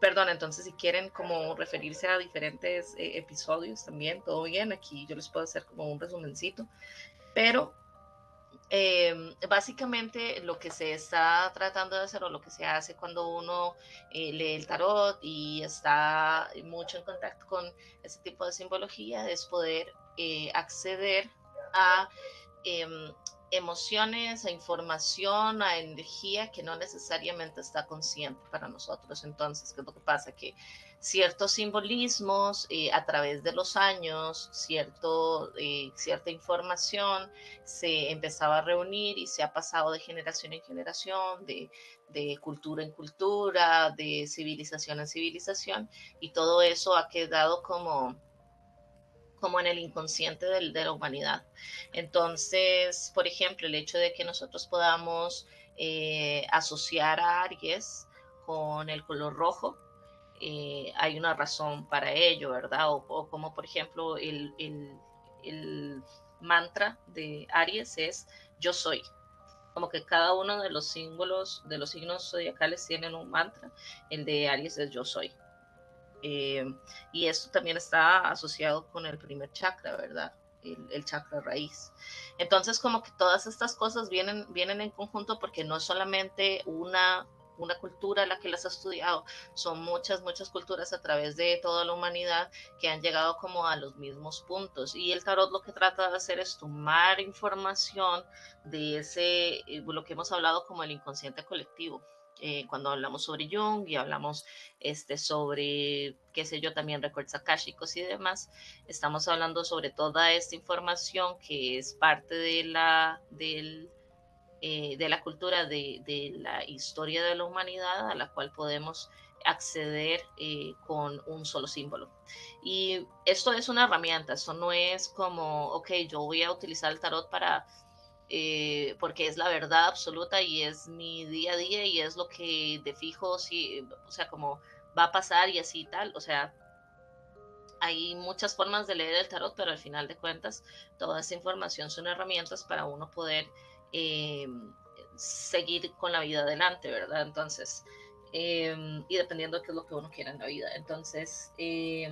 Perdón, entonces si quieren como referirse a diferentes eh, episodios también, todo bien, aquí yo les puedo hacer como un resumencito, pero eh, básicamente lo que se está tratando de hacer o lo que se hace cuando uno eh, lee el tarot y está mucho en contacto con ese tipo de simbología es poder eh, acceder a em, emociones, a información, a energía que no necesariamente está consciente para nosotros. Entonces, ¿qué es lo que pasa? Que ciertos simbolismos eh, a través de los años, cierto, eh, cierta información se empezaba a reunir y se ha pasado de generación en generación, de, de cultura en cultura, de civilización en civilización, y todo eso ha quedado como como en el inconsciente de, de, la humanidad. Entonces, por ejemplo, el hecho de que nosotros podamos eh, asociar a Aries con el color rojo, eh, hay una razón para ello, ¿verdad? O, como por ejemplo el, el, el, mantra de Aries es yo soy. Como que cada uno de los símbolos, de los signos zodiacales tienen un mantra. El de Aries es yo soy. Eh, y esto también está asociado con el primer chakra, ¿verdad? El, el, chakra raíz. Entonces, como que todas estas cosas vienen, vienen en conjunto porque no es solamente una, una cultura la que las ha estudiado, son muchas, muchas culturas a través de toda la humanidad que han llegado como a los mismos puntos. Y el tarot lo que trata de hacer es tomar información de ese, eh, lo que hemos hablado como el inconsciente colectivo eh, cuando hablamos sobre Jung y hablamos este, sobre, qué sé yo, también recuerdos akáshicos y demás, estamos hablando sobre toda esta información que es parte de la, del, eh, de la cultura, de, de, la historia de la humanidad a la cual podemos acceder eh, con un solo símbolo. Y esto es una herramienta, esto no es como, ok, yo voy a utilizar el tarot para eh, porque es la verdad absoluta y es mi día a día y es lo que de fijo, sí, o sea, como va a pasar y así y tal, o sea, hay muchas formas de leer el tarot, pero al final de cuentas, toda esa información son herramientas para uno poder eh, seguir con la vida adelante, ¿verdad? Entonces, eh, y dependiendo de qué es lo que uno quiera en la vida. Entonces, eh,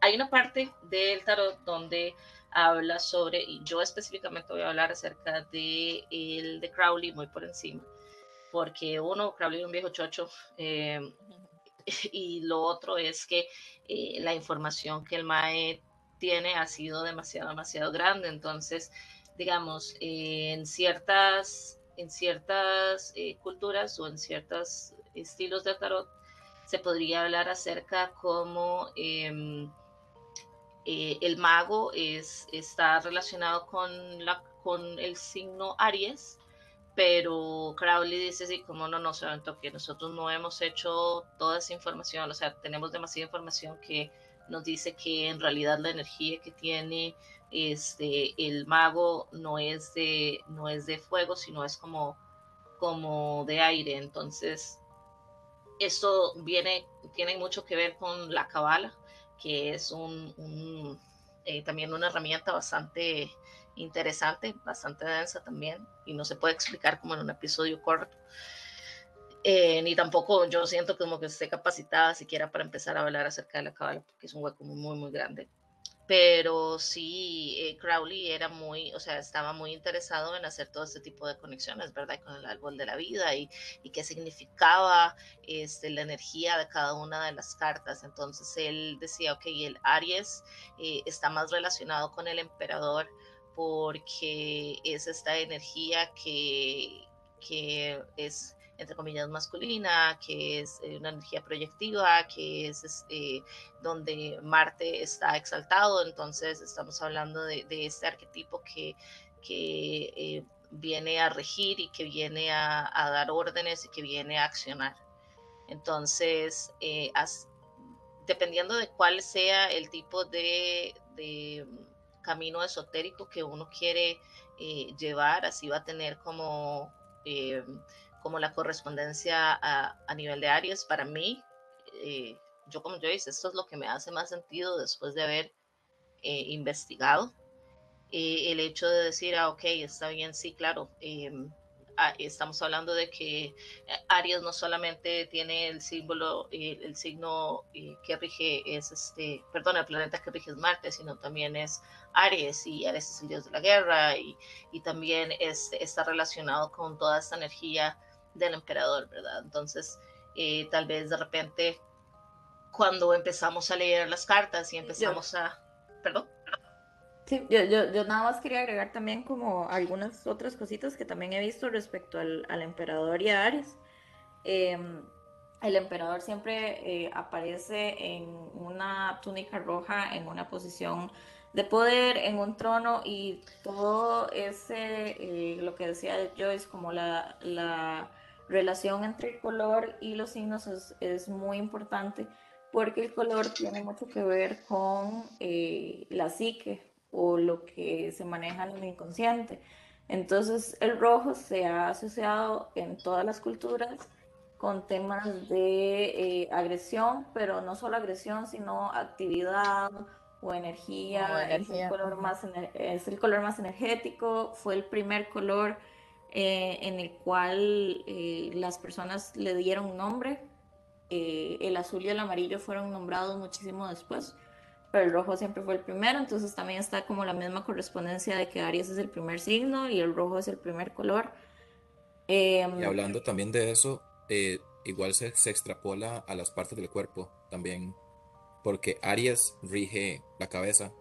hay una parte del tarot donde habla sobre, y yo específicamente voy a hablar acerca de el de Crowley muy por encima, porque uno, Crowley es un viejo chocho, y lo otro es que la información que el MAE tiene ha sido demasiado, demasiado grande, entonces, digamos, eh, en ciertas, en ciertas eh, culturas o en ciertos estilos de tarot, se podría hablar acerca como em, eh, el mago es, está relacionado con, la, con el signo Aries, pero Crowley dice así como no, no, no, que nosotros no hemos hecho toda esa información, o sea, tenemos demasiada información que nos dice que en realidad la energía que tiene este el mago no es de no es de fuego, sino es como como de aire, entonces esto viene tiene mucho que ver con la cabala que es un, eh, también una herramienta bastante interesante, bastante densa también, y no se puede explicar como en un episodio corto. Eh, ni tampoco yo siento como que esté capacitada siquiera para empezar a hablar acerca de la cábala, porque es un hueco muy, muy grande pero sí, eh, Crowley era muy, o sea, estaba muy interesado en hacer todo este tipo de conexiones, ¿verdad? Con el árbol de la vida y, y qué significaba este, la energía de cada una de las cartas. Entonces él decía, ok, el Aries eh, está más relacionado con el emperador porque es esta energía que, que es entre comillas, masculina, que es eh, una energía proyectiva, que es eh, donde Marte está exaltado. Entonces estamos hablando de, este arquetipo que, que eh, viene a regir y que viene a, dar órdenes y que viene a accionar. Entonces, dependiendo de cuál sea el tipo de camino esotérico que uno quiere llevar, así va a tener como, como la correspondencia a, a, nivel de Aries. Para mí, yo como yo dice, esto es lo que me hace más sentido después de haber investigado. el hecho de decir, ah, ok, está bien, sí, claro, em, estamos hablando de que eh, Aries no solamente tiene el símbolo, el, signo que rige es este, perdón, el planeta que rige es Marte, sino también es Aries y Aries es el dios de la guerra y, y también es, está relacionado con toda esta energía del emperador, ¿verdad? Entonces, eh, tal vez de repente cuando empezamos a leer las cartas y empezamos a... Perdón. Sí, yo, yo, yo, nada más quería agregar también como algunas otras cositas que también he visto respecto al, al emperador y a Aries. Em, el emperador siempre eh, aparece en una túnica roja, en una posición de poder, en un trono y todo ese, eh, lo que decía Joyce, como la, la, relación entre el color y los signos es, es, muy importante porque el color tiene mucho que ver con eh, la psique, o lo que se maneja en el inconsciente. Entonces el rojo se ha asociado en todas las culturas con temas de eh, agresión, pero no solo agresión, sino actividad o energía. Es, el color más es el color más energético, fue el primer color eh, en el cual eh, las personas le dieron nombre. el azul y el amarillo fueron nombrados muchísimo después pero el rojo siempre fue el primero, entonces también está como la misma correspondencia de que Aries es el primer signo y el rojo es el primer color. Y hablando también de eso, eh, igual se, se, extrapola a las partes del cuerpo también, porque Aries rige la cabeza.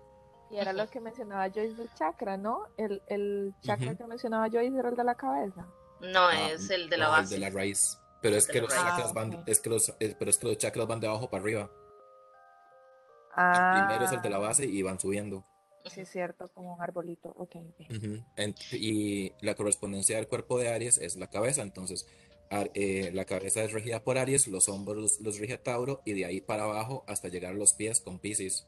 Y era lo que mencionaba Joyce del chakra, ¿no? El, el chakra que mencionaba Joyce era el de la cabeza. No, ah, es el de la base. El de la raíz. Pero es, que los, chakras van, ah, es que los, pero es que los chakras van de abajo para arriba. El primero es el de la ah. base y van subiendo. Sí, es cierto, como un arbolito. Okay, y la correspondencia del cuerpo de Aries es la cabeza, entonces eh, la cabeza es regida por Aries, los hombros los rige Tauro y de ahí para abajo hasta llegar a los pies con Pisces.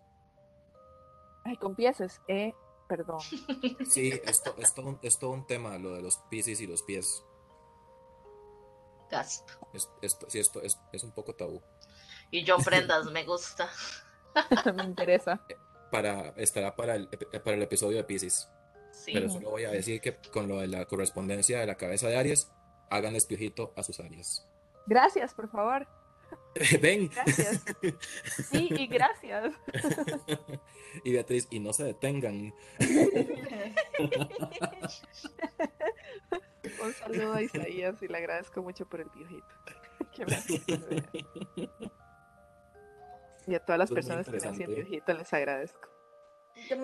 Ay, con Pisces, eh, perdón. Sí, esto, es todo un tema, lo de los Pisces y los pies. Gasp. esto, sí, esto es, es un poco tabú. Y yo prendas, me gusta. Me interesa. Para, estará para el, para el episodio de Pisces. Pero solo voy a decir que con lo de la correspondencia de la cabeza de Aries, hagan espiojito a sus Aries. Gracias, por favor. Ven. Gracias. Sí, y gracias. y Beatriz, y no se detengan. Un saludo a Isaías y le agradezco mucho por el piojito. Y a todas las personas que me hacen viejito les agradezco.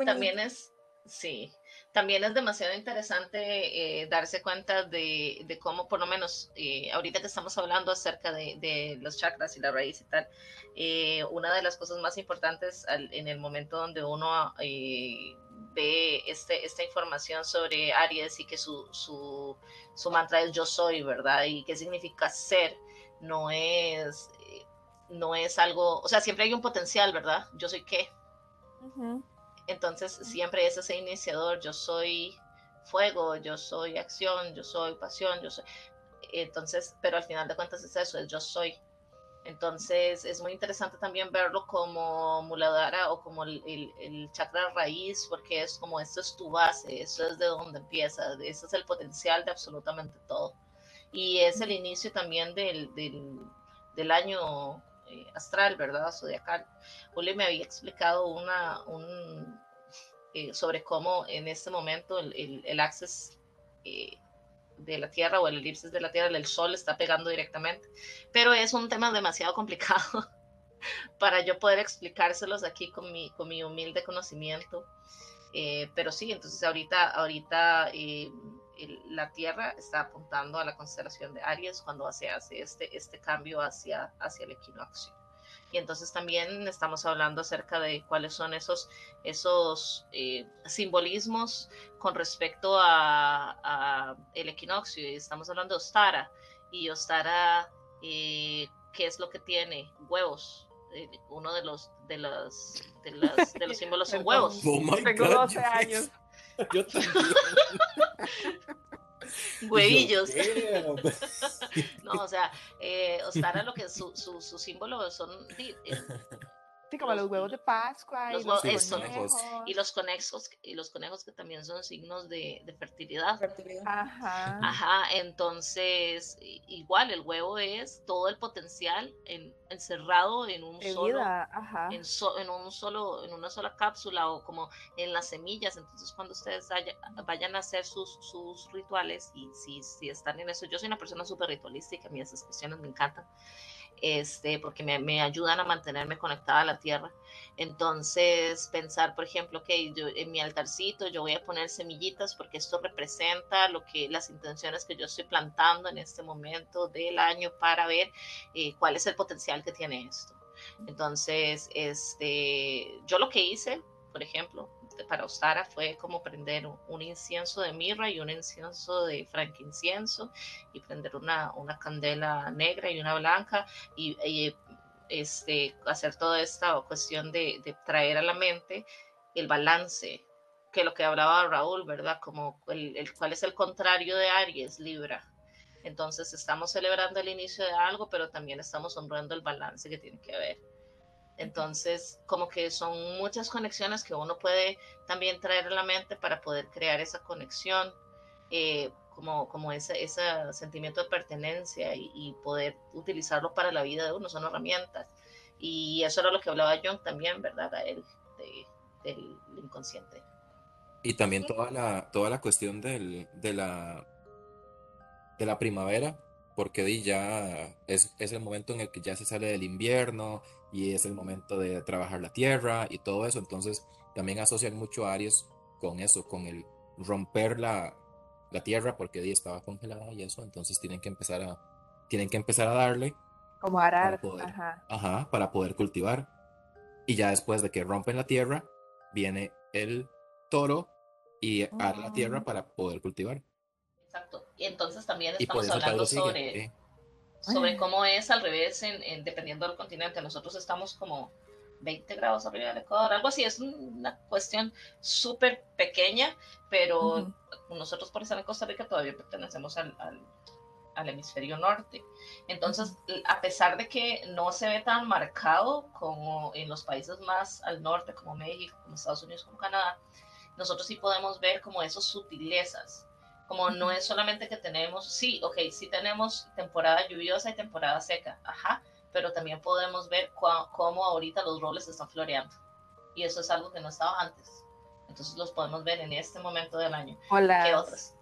También es, sí, también es demasiado interesante eh, darse cuenta de, cómo, por lo menos, eh, ahorita que estamos hablando acerca de, los chakras y la raíz y tal, eh, una de las cosas más importantes en el momento donde uno ve este, esta información sobre Aries y que su, su, su mantra es yo soy, ¿verdad? Y qué significa ser, no es no es algo, o sea, siempre hay un potencial, ¿verdad? Yo soy qué. Entonces, siempre es ese iniciador, yo soy fuego, yo soy acción, yo soy pasión, yo soy... Entonces, pero al final de cuentas es eso, es yo soy. Entonces, es muy interesante también verlo como muladara o como el, el, chakra raíz, porque es como esto es tu base, eso es de donde empieza, ese es el potencial de absolutamente todo. Y es el inicio también del, del, del año eh, astral, ¿verdad? Zodiacal. Uli me había explicado una, un, eh, sobre cómo en este momento el, el, el access eh, de la Tierra o el elipsis de la Tierra, el Sol está pegando directamente, pero es un tema demasiado complicado para yo poder explicárselos aquí con mi, con mi humilde conocimiento. pero sí, entonces ahorita, ahorita la Tierra está apuntando a la constelación de Aries cuando se hace este, este cambio hacia, hacia el equinoccio. Y entonces también estamos hablando acerca de cuáles son esos, esos eh, simbolismos con respecto a, el equinoccio. Y estamos hablando de Ostara. Y Ostara, eh, ¿qué es lo que tiene? Huevos. eh, uno de los de los de, las- de los símbolos son huevos. Oh Tengo God, 12 yo- años. Yo también. Huevillos. No, o sea, eh, Ostara lo que su, su, su símbolo son eh, Sí, como Los- los huevos de Pascua los y los conejos. y los conejos y los conejos que también son signos de, de fertilidad. Fertilidad. Ajá. Ajá, entonces igual el huevo es todo el potencial en- encerrado en un De solo vida, ajá. en, so- en un solo en una sola cápsula o como en las semillas entonces cuando ustedes haya- vayan a hacer sus, sus rituales y si, si están en eso yo soy una persona súper ritualística a mí esas cuestiones me encantan este porque me, ayudan a mantenerme conectada a la tierra. Entonces pensar por ejemplo que yo en mi altarcito yo voy a poner semillitas porque esto representa lo que las intenciones que yo estoy plantando en este momento del año para ver eh, cuál es el potencial que tiene esto. Entonces, este, yo lo que hice, por ejemplo, para Ostara fue como prender un, incienso de mirra y un incienso de frankincienso y prender una, una candela negra y una blanca y, este, hacer toda esta cuestión de, de traer a la mente el balance, que lo que hablaba Raúl, ¿verdad? Como el, el cuál es el contrario de Aries, Libra. Entonces estamos celebrando el inicio de algo, pero también estamos honrando el balance que tiene que haber. Entonces, como que son muchas conexiones que uno puede también traer a la mente para poder crear esa conexión, eh, como, como ese, ese sentimiento de pertenencia y, poder utilizarlo para la vida de uno, son herramientas. Y eso era lo que hablaba John también, ¿verdad? A él, de- del inconsciente. Y también toda la, toda la cuestión del, de la, de la primavera, porque ya es, es el momento en el que ya se sale del invierno y es el momento de trabajar la tierra y todo eso. Entonces también asocian mucho a Aries con eso, con el romper la, la tierra, porque di, estaba congelada y eso. Entonces tienen que empezar a, tienen que empezar a darle, Como arar. poder. Ajá. ajá, para poder cultivar. Y ya después de que rompen la tierra, viene el toro y ara la tierra Mm. para poder cultivar. Exacto. Y entonces también estamos hablando sobre, eh. Sobre cómo es al revés en, en- dependiendo del continente. Nosotros estamos como 20 grados arriba del Ecuador, algo así. Es una cuestión súper pequeña, pero nosotros por estar en Costa Rica todavía pertenecemos al, al- al hemisferio norte. Entonces, a pesar de que no se ve tan marcado como en los países más al norte, como México, como Estados Unidos, como Canadá, nosotros sí podemos ver como esas sutilezas. Como no es solamente que tenemos, sí, ok, sí tenemos temporada lluviosa y temporada seca, ajá, pero también podemos ver cómo ahorita los roles están floreando. Y eso es algo que no estaba antes. Entonces los podemos ver en este momento del año. O ¿Qué las, otros?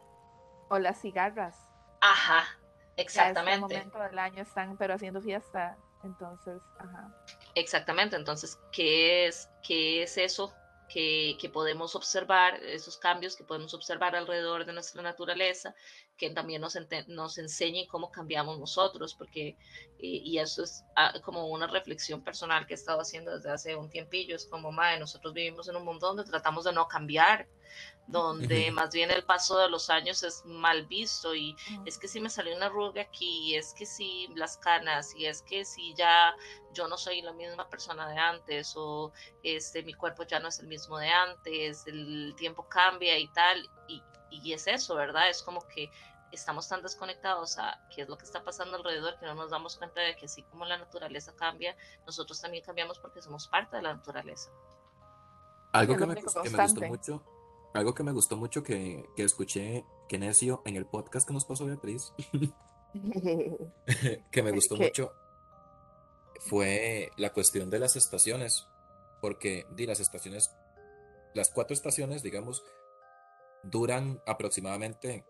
o las cigarras. Ajá, Ya exactamente. este momento del año están, pero haciendo fiesta. Entonces, ajá. Exactamente, entonces, ¿qué es, qué es eso que, que podemos observar, esos cambios que podemos observar alrededor de nuestra naturaleza, que también nos, nos enseñen cómo cambiamos nosotros? Porque, y, y eso es ah, como una reflexión personal que he estado haciendo desde hace un tiempillo, es como, madre, nosotros vivimos en un mundo donde tratamos de no cambiar, donde más bien el paso de los años es mal visto y es que si me salió una arruga aquí, es que si las canas, y es que si ya yo no soy la misma persona de antes, o este, mi cuerpo ya no es el mismo de antes, el tiempo cambia y tal, y, y es eso, ¿verdad? Es como que estamos tan desconectados a qué es lo que está pasando alrededor que no nos damos cuenta de que así como la naturaleza cambia, nosotros también cambiamos porque somos parte de la naturaleza. Algo que me, que me gustó mucho, algo que me gustó mucho que, que escuché que necio en el podcast que nos pasó Beatriz, que me gustó ¿Qué? mucho, fue la cuestión de las estaciones, porque di, las estaciones, las cuatro estaciones, digamos, duran aproximadamente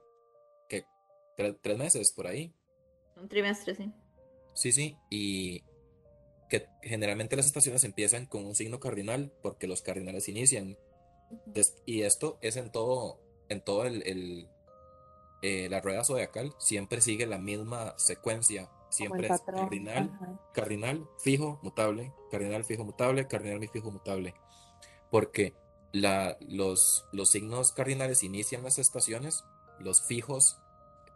¿qué? Tre- tres meses por ahí. Un trimestre, sí. Sí, sí, y que generalmente las estaciones empiezan con un signo cardinal porque los cardinales inician. Y esto es en todo, en todo el, el, eh, la rueda zodiacal, siempre sigue la misma secuencia, siempre es cardinal, Ajá. cardinal, fijo, mutable, cardinal, fijo, mutable, cardinal, fijo, mutable. Porque la, los, los signos cardinales inician las estaciones, los fijos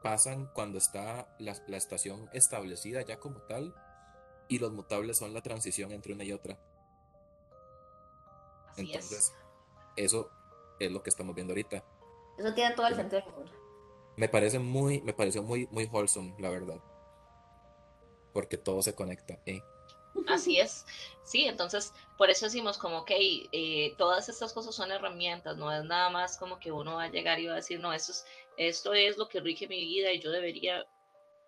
pasan cuando está la, la estación establecida ya como tal, y los mutables son la transición entre una y otra. Así Entonces, es. Eso es lo que estamos viendo ahorita. Eso tiene todo el sentido del mundo. Me parece muy, me pareció muy, muy wholesome, la verdad. Porque todo se conecta. ¿eh? Así es. Sí, entonces por eso decimos como que todas estas cosas son herramientas, no es nada más como que uno va a llegar y va a decir, no, esto es, esto es lo que rige mi vida y yo debería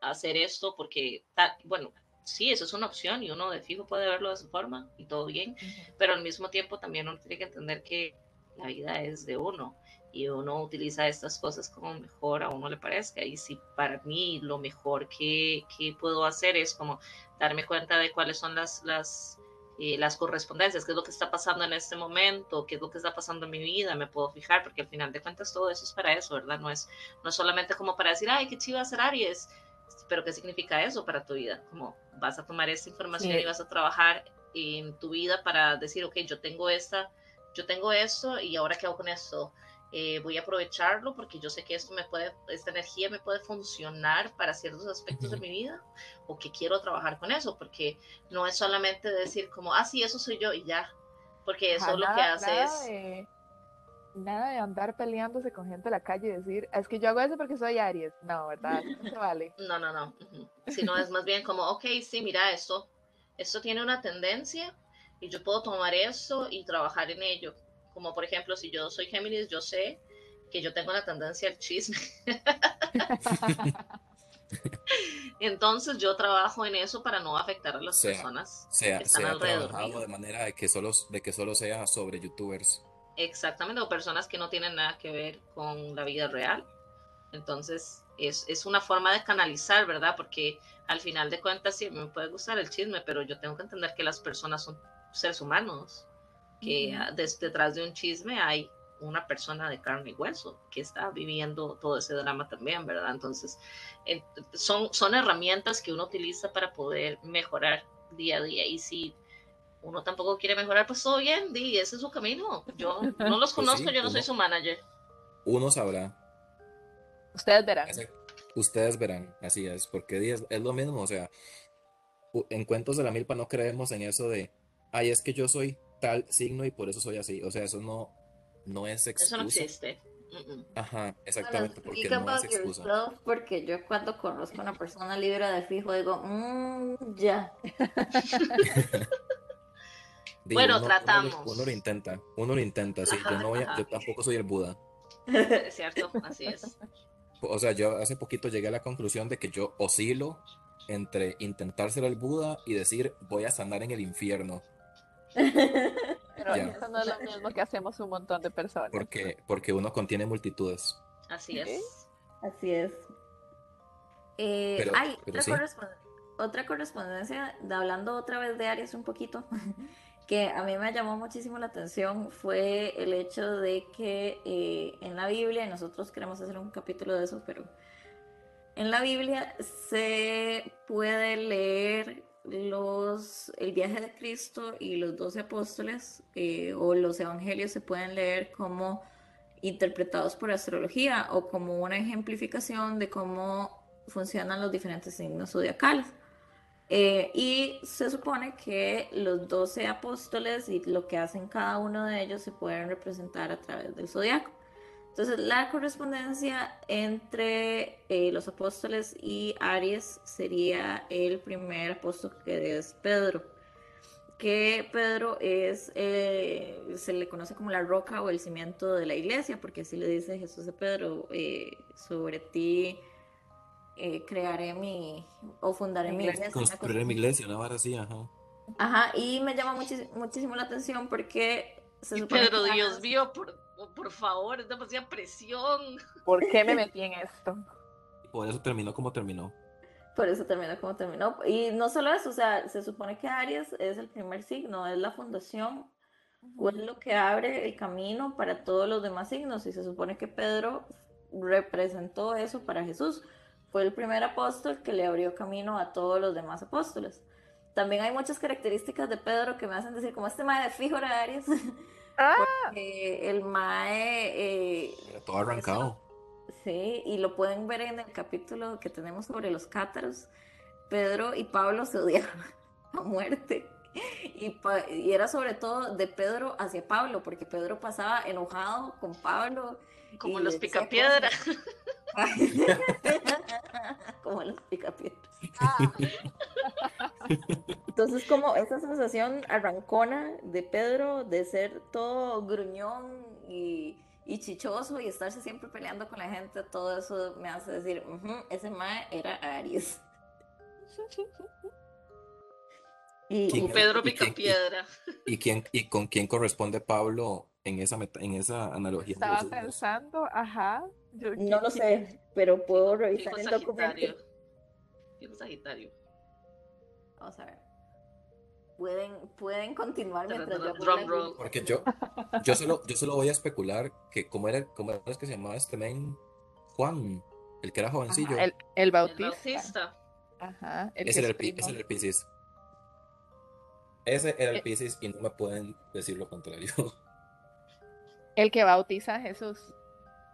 hacer esto porque, bueno, sí, eso es una opción y uno de fijo puede verlo de esa forma y todo bien, pero al mismo tiempo también uno tiene que entender que la vida es de uno y uno utiliza estas cosas como mejor a uno le parezca. Y si para mí lo mejor que, que puedo hacer es como darme cuenta de cuáles son las, las, eh, las correspondencias, qué es lo que está pasando en este momento, qué es lo que está pasando en mi vida, me puedo fijar, porque al final de cuentas todo eso es para eso, ¿verdad? No es, no es solamente como para decir, ay, qué chido hacer Aries, pero ¿qué significa eso para tu vida? Como vas a tomar esta información Sí. y vas a trabajar en tu vida para decir, ok, yo tengo esta, yo tengo esto y ahora qué hago con esto. Eh, voy a aprovecharlo porque yo sé que esto me puede, esta energía me puede funcionar para ciertos aspectos de Ujú. mi vida o que quiero trabajar con eso, porque no es solamente decir como, ah, sí, eso soy yo y ya, porque eso lo que hace nada es, de- nada de andar peleándose con gente en la calle y decir, es que yo hago eso porque soy Aries. No, ¿verdad? No se vale. no, no, no, ujú. sino es más bien como, ok, sí, mira, esto, esto tiene una tendencia y yo puedo tomar esto y trabajar en ello. Como por ejemplo, si yo soy Géminis, yo sé que yo tengo la tendencia al chisme. Entonces yo trabajo en eso para no afectar a las Sea- personas Se ha, que están alrededor trabajado mío. de manera de que solo, de que solo sea sobre youtubers. Exactamente, o personas que no tienen nada que ver con la vida real. Entonces, es, es una forma de canalizar, ¿verdad? Porque al final de cuentas, sí, me puede gustar el chisme, pero yo tengo que entender que las personas son seres humanos, que des- detrás de un chisme hay una persona de carne y hueso que está viviendo todo ese drama también, ¿verdad? Entonces, eh, son, son herramientas que uno utiliza para poder mejorar día a día. Y si uno tampoco quiere mejorar, pues todo bien, di, ese es su camino. Yo no los Pues conozco, sí, yo no soy su manager. Uno sabrá. Ustedes verán. Ustedes verán, así es, porque es, es lo mismo, o sea, en cuentos de la milpa no creemos en eso de, ay, es que yo soy tal signo y por eso soy así, o sea, eso no, no es Eso no excusa. existe. Mm, mm. Ajá, exactamente, Bueno, porque no es excusa. porque yo cuando conozco a una persona libre de fijo digo, "Mm, ya. Bueno, uno, tratamos. Uno lo intenta, uno lo intenta, sí, yo no voy a- yo tampoco soy el Buda. Es cierto, así es. O sea, yo hace poquito llegué a la conclusión de que yo oscilo entre intentar ser el Buda y decir voy a sanar en el infierno, Pero Ya. eso no es lo mismo que hacemos un montón de personas. porque, porque uno contiene multitudes. Así es. Así es. Eh, Pero- hay pero otra, sí. correspon- otra correspondencia, de- hablando otra vez de Aries un poquito, que a mí me llamó muchísimo la atención fue el hecho de que eh, en la Biblia, y nosotros queremos hacer un capítulo de eso, pero en la Biblia se puede leer los, el viaje de Cristo y los doce apóstoles eh, o los evangelios se pueden leer como interpretados por astrología o como una ejemplificación de cómo funcionan los diferentes signos zodiacales. Eh, y se supone que los doce apóstoles y lo que hacen cada uno de ellos se pueden representar a través del zodiaco. Entonces, la correspondencia entre eh, los apóstoles y Aries sería el primer apóstol que es Pedro. Que Pedro es, eh, se le conoce como la roca o el cimiento de la iglesia, porque así le dice Jesús a Pedro, eh, sobre ti eh, crearé mi, o fundaré mi Iglesia. iglesia. una cosa Construir mi iglesia, una vara así, ajá. Ajá, y me llama muchis- muchísimo la atención porque se Y supone Pedro, que Dios Aries- mío, por, por favor, es demasiada presión. ¿Por qué me metí en esto? Por eso terminó como terminó. Por eso terminó como terminó. Y no solo eso, o sea, se supone que Aries es el primer signo, es la fundación, o es lo que abre el camino para todos los demás signos. Y se supone que Pedro representó eso para Jesús. Fue el primer apóstol que le abrió camino a todos los demás apóstoles. También hay muchas características de Pedro que me hacen decir, como este mae de fijo era Aries. Ah. Porque el mae eh, Era todo arrancado. Sí, y lo pueden ver en el capítulo que tenemos sobre los cátaros. Pedro y Pablo se odiaban. a muerte. Y, y era sobre todo de Pedro hacia Pablo, porque Pedro pasaba enojado con Pablo. Como los le decía picapiedra. cosas. como los picapiedras. Entonces, como esa sensación arrancona de Pedro de ser todo gruñón y, y chichoso y estarse siempre peleando con la gente, todo eso me hace decir, "Ujú, ese mae era Aries. Y, ¿Quién y-? Pedro ¿Y quién- Picapiedra. ¿Y, quién, ¿Y con quién corresponde Pablo en esa, meta- en esa analogía? de Estaba pensando, ajá. yo- no lo ¿qui- sé, pero puedo revisar el documento. Fijo Sagitario. Vamos a ver. Pueden, pueden continuar Drum- mientras yo drum roll. Porque yo, yo, solo, yo solo voy a especular que cómo era, cómo era que se llamaba este men, Juan, el que era Ajá, jovencillo. el, el El Bautista. Bautista. Ajá. El ese, era el, ese era el Piscis. Ese era el Eh. Piscis y no me pueden decir lo contrario. El que bautiza a Jesús.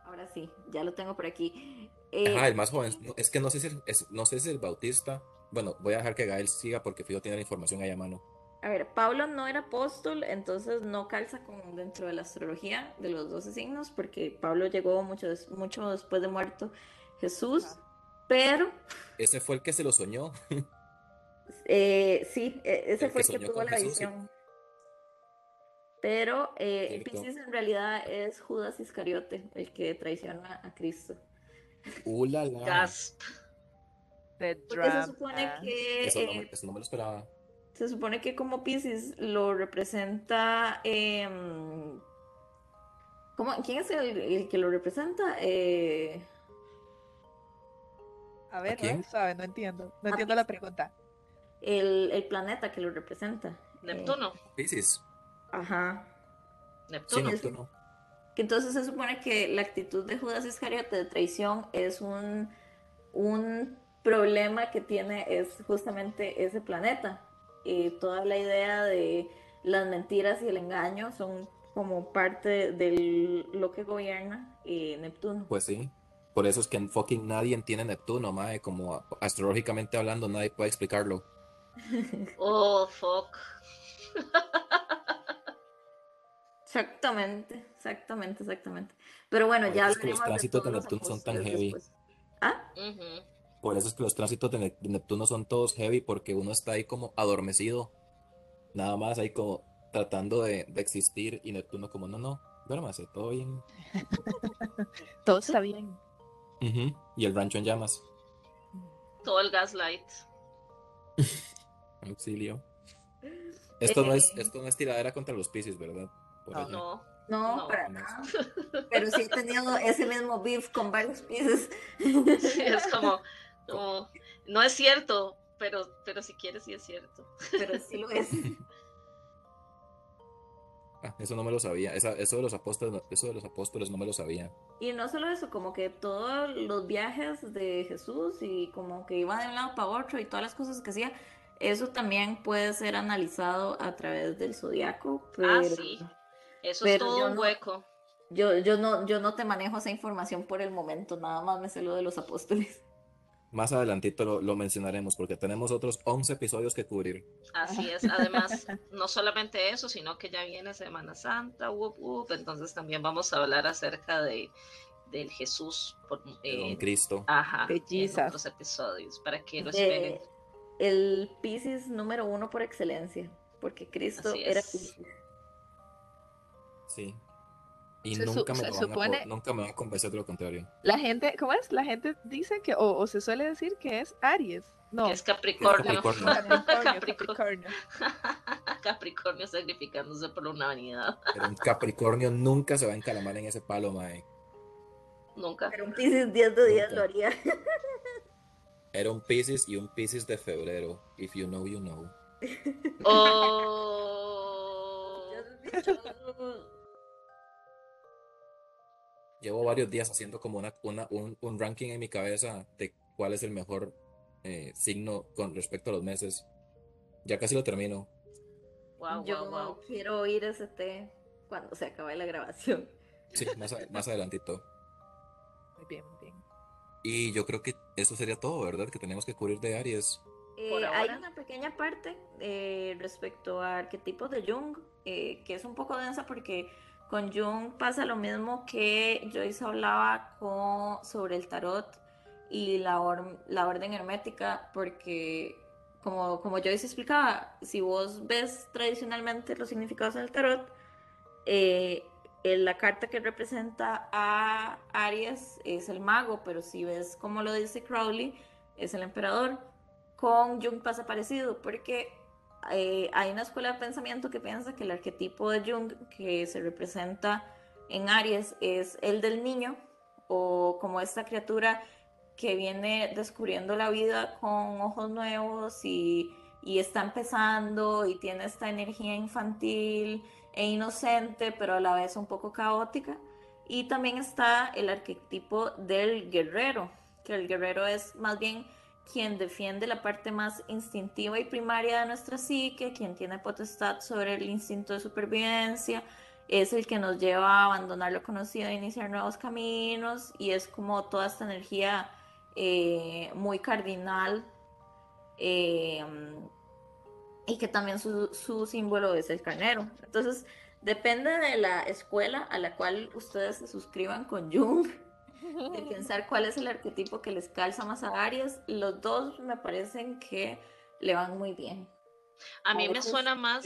Ahora sí, ya lo tengo por aquí. Eh, Ajá, el más joven. Es que no sé si el, es- no sé si el Bautista. Bueno, voy a dejar que Gael siga porque Fido tiene la información ahí a mano. A ver, Pablo no era apóstol, entonces no calza con dentro de la astrología de los 12 signos, porque Pablo llegó mucho, mucho después de muerto Jesús, Ajá. pero Ese fue el que se lo soñó. eh, sí, e- ese El fue el que tuvo la Jesús, sí. visión. Pero eh. Piscis en realidad es Judas Iscariote, el que traiciona a Cristo. ¡Uh, la, la! Gasp. The Porque se drama. supone que Eso no, eh, me- eso no me lo esperaba. Se supone que como Pisces lo representa. em, ¿cómo- ¿Quién es el, el que lo representa? Eh, A ver, quién? suave, no entiendo. No A entiendo la pregunta. el, el planeta que lo representa. Neptuno. Piscis. Ajá. Sí, Neptuno. Neptuno. Que entonces se supone que la actitud de Judas Iscariote de traición es un, un problema que tiene es justamente ese planeta. Y toda la idea de las mentiras y el engaño son como parte de lo que gobierna eh, Neptuno. Pues sí. Por eso es que fucking nadie tiene Neptuno, mae. Como astrológicamente hablando, nadie puede explicarlo. Oh, fuck. Exactamente, exactamente, exactamente. Pero bueno, Por ya eso es que los de tránsitos de Neptuno son tan heavy. después. ¿Ah? Por eso es que los tránsitos de, Ne- de Neptuno son todos heavy, porque uno está ahí como adormecido. Nada más ahí como tratando de, de existir. Y Neptuno como, no, no, duérmase, todo bien. Todo está bien. Y el rancho en llamas. Todo el gaslight. Auxilio. Esto no es, esto no es tiradera contra los Piscis, ¿verdad? Por No, allá. No. No, No, para nada. Pero sí he tenido ese mismo beef con varios pieces. Sí, es como, como, no es cierto, pero, pero si quieres sí es cierto. Pero sí lo es. Ah, eso no me lo sabía. Esa- eso de los apóstoles, no- eso de los apóstoles no me lo sabía. Y no solo eso, como que todos los viajes de Jesús y como que iba de un lado para otro y todas las cosas que hacía, eso también puede ser analizado a través del zodiaco. Ah, sí. Eso pero es todo un no- hueco. Yo, yo no, yo no te manejo esa información por el momento, nada más me sé lo de los apóstoles. Más adelantito lo, lo mencionaremos porque tenemos otros 11 episodios que cubrir. Así es. Además, no solamente eso, sino que ya viene Semana Santa, entonces también vamos a hablar acerca de del Jesús por, eh, Don Cristo. ajá, De en otros episodios para que lo esperen. De, el Piscis número uno por excelencia, porque Cristo Así era es. Sí. Y Se su- nunca me, a, supone- po- nunca me van a convencer de lo contrario. La gente, ¿cómo es? La gente dice que, o, o se suele decir que es Aries. No, Que es Capricornio. Capricornio. Capricornio, Capricornio. Capricornio. Capricornio sacrificándose por la humanidad. Pero un Capricornio nunca se va a encalamar en ese palo, mae. Nunca. Pero un Piscis 10 de 10 Nunca. lo haría. Era un Piscis y un Piscis de febrero. If you know, you know. Oh. Llevo varios días haciendo como una, una- un, un ranking en mi cabeza de cuál es el mejor eh, signo con respecto a los meses. Ya casi lo termino. Wow, Yo wow, wow. quiero oír ese té cuando se acabe la grabación. Sí, más, a- más adelantito. Muy bien, muy bien. Y yo creo que eso sería todo, ¿verdad? Que tenemos que cubrir de Aries. Eh, hay una pequeña parte eh, respecto a arquetipos de Jung, eh, que es un poco densa porque con Jung pasa lo mismo que Joyce hablaba sobre el tarot y la, orden hermética, porque como, Joyce explicaba, si vos ves tradicionalmente los significados del tarot, la carta que representa a Aries es el mago, pero si ves como lo dice Crowley, es el emperador. Con Jung pasa parecido, porque eh, hay una escuela de pensamiento que piensa que el arquetipo de Jung que se representa en Aries es el del niño, o como esta criatura que viene descubriendo la vida con ojos nuevos y, y está empezando y tiene esta energía infantil e inocente, pero a la vez un poco caótica. Y también está el arquetipo del guerrero, que el guerrero es más bien quien defiende la parte más instintiva y primaria de nuestra psique, quien tiene potestad sobre el instinto de supervivencia, es el que nos lleva a abandonar lo conocido e iniciar nuevos caminos y es como toda esta energía eh, muy cardinal eh, y que también su, su símbolo es el carnero. Entonces, depende de la escuela a la cual ustedes se suscriban con Jung de pensar cuál es el arquetipo que les calza más a Aries. Los dos me parecen que le van muy bien. A mí me suena más.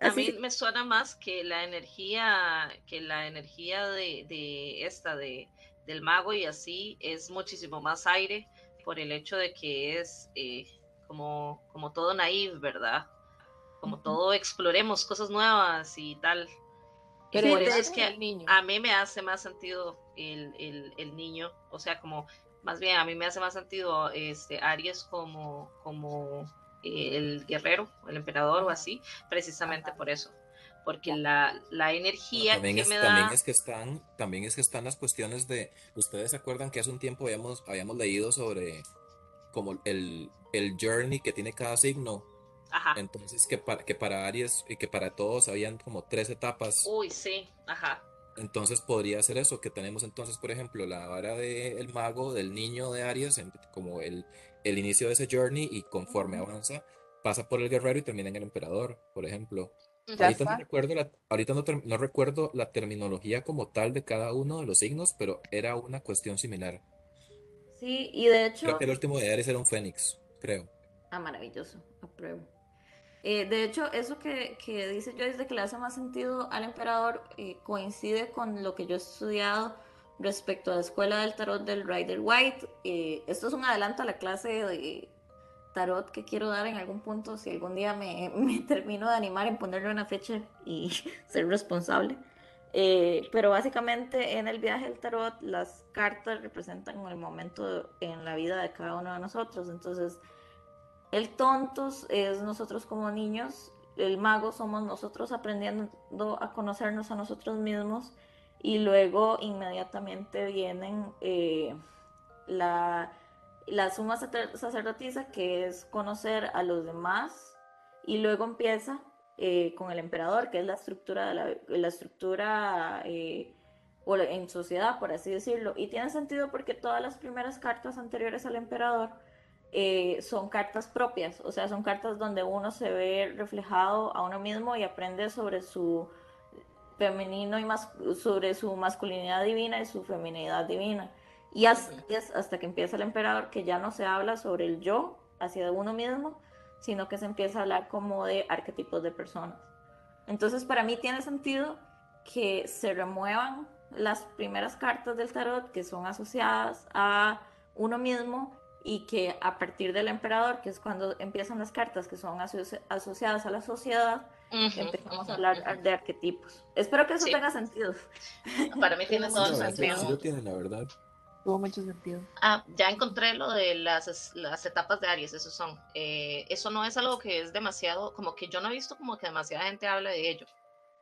A mí me suena más que la energía, que la energía de, esta, de, del mago y así, es muchísimo más aire por el hecho de que es eh, como, como todo naive, ¿verdad? Como todo exploremos cosas nuevas y tal. Pero por eso es que niño. a mí me hace más sentido el, el, niño, o sea, como más bien a mí me hace más sentido este Aries como, como el guerrero, el emperador o así, precisamente por eso. Porque la, la energía también que es, me da... También es que están, también es que están las cuestiones de, ustedes se acuerdan que hace un tiempo habíamos, habíamos leído sobre como el, el journey que tiene cada signo, entonces, que para, que para Aries y que para todos habían como tres etapas. Uy, sí, ajá. Entonces podría ser eso, que tenemos entonces, por ejemplo, la vara del mago, del niño de Aries, como el, el inicio de ese journey y conforme avanza, pasa por el guerrero y termina en el emperador, por ejemplo. Ahorita, no recuerdo, la, ahorita no, recuerdo la terminología como tal de cada uno de los signos, pero era una cuestión similar. Sí, y de hecho... Creo que el último de Aries era un fénix, creo. Ah, maravilloso, apruebo. Eh, de hecho, eso que, que, dice Joyce de que le hace más sentido al emperador eh, coincide con lo que yo he estudiado respecto a la escuela del tarot del Rider White. Eh, esto es un adelanto a la clase de tarot que quiero dar en algún punto, si algún día me, me termino de animar en ponerle una fecha y ser responsable. pero básicamente en el viaje del tarot las cartas representan el momento en la vida de cada uno de nosotros. Entonces, el tontos es nosotros como niños, el mago somos nosotros aprendiendo a conocernos a nosotros mismos y luego inmediatamente vienen eh, la, la suma sacerdotisa que es conocer a los demás y luego empieza eh, con el emperador que es la estructura de la, estructura eh, en sociedad por así decirlo. Y tiene sentido porque todas las primeras cartas anteriores al emperador eh, son cartas propias, o sea, son cartas donde uno se ve reflejado a uno mismo y aprende sobre su femenino y más sobre su masculinidad divina y su feminidad divina. Y es hasta que empieza el emperador que ya no se habla sobre el yo hacia uno mismo, sino que se empieza a hablar como de arquetipos de personas. Entonces, para mí tiene sentido que se remuevan las primeras cartas del tarot que son asociadas a uno mismo y que a partir del emperador, que es cuando empiezan las cartas que son asociadas a la sociedad, empezamos a hablar de arquetipos. Espero que eso tenga sentido. Para mí tiene todo sentido. Sí, lo tiene, la verdad. Tuvo mucho sentido. Ah, ya encontré lo de las, las etapas de Aries, eso son. Eh, eso no es algo que es demasiado, como que yo no he visto como que demasiada gente habla de ello.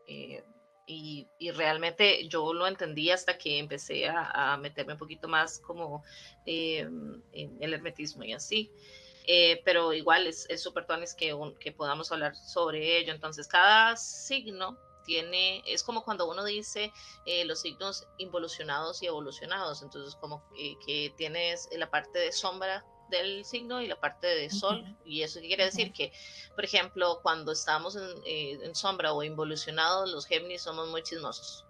Eh, y, realmente yo lo entendí hasta que empecé a, meterme un poquito más como eh, en el hermetismo y así. Eh, pero igual es súper tonis que, que podamos hablar sobre ello. Entonces, cada signo tiene, es como cuando uno dice eh, los signos involucionados y evolucionados. Entonces, como que tienes la parte de sombra del signo y la parte de sol. Y eso quiere decir que, por ejemplo, cuando estamos en, eh, en sombra o involucionados, los Géminis somos muy chismosos.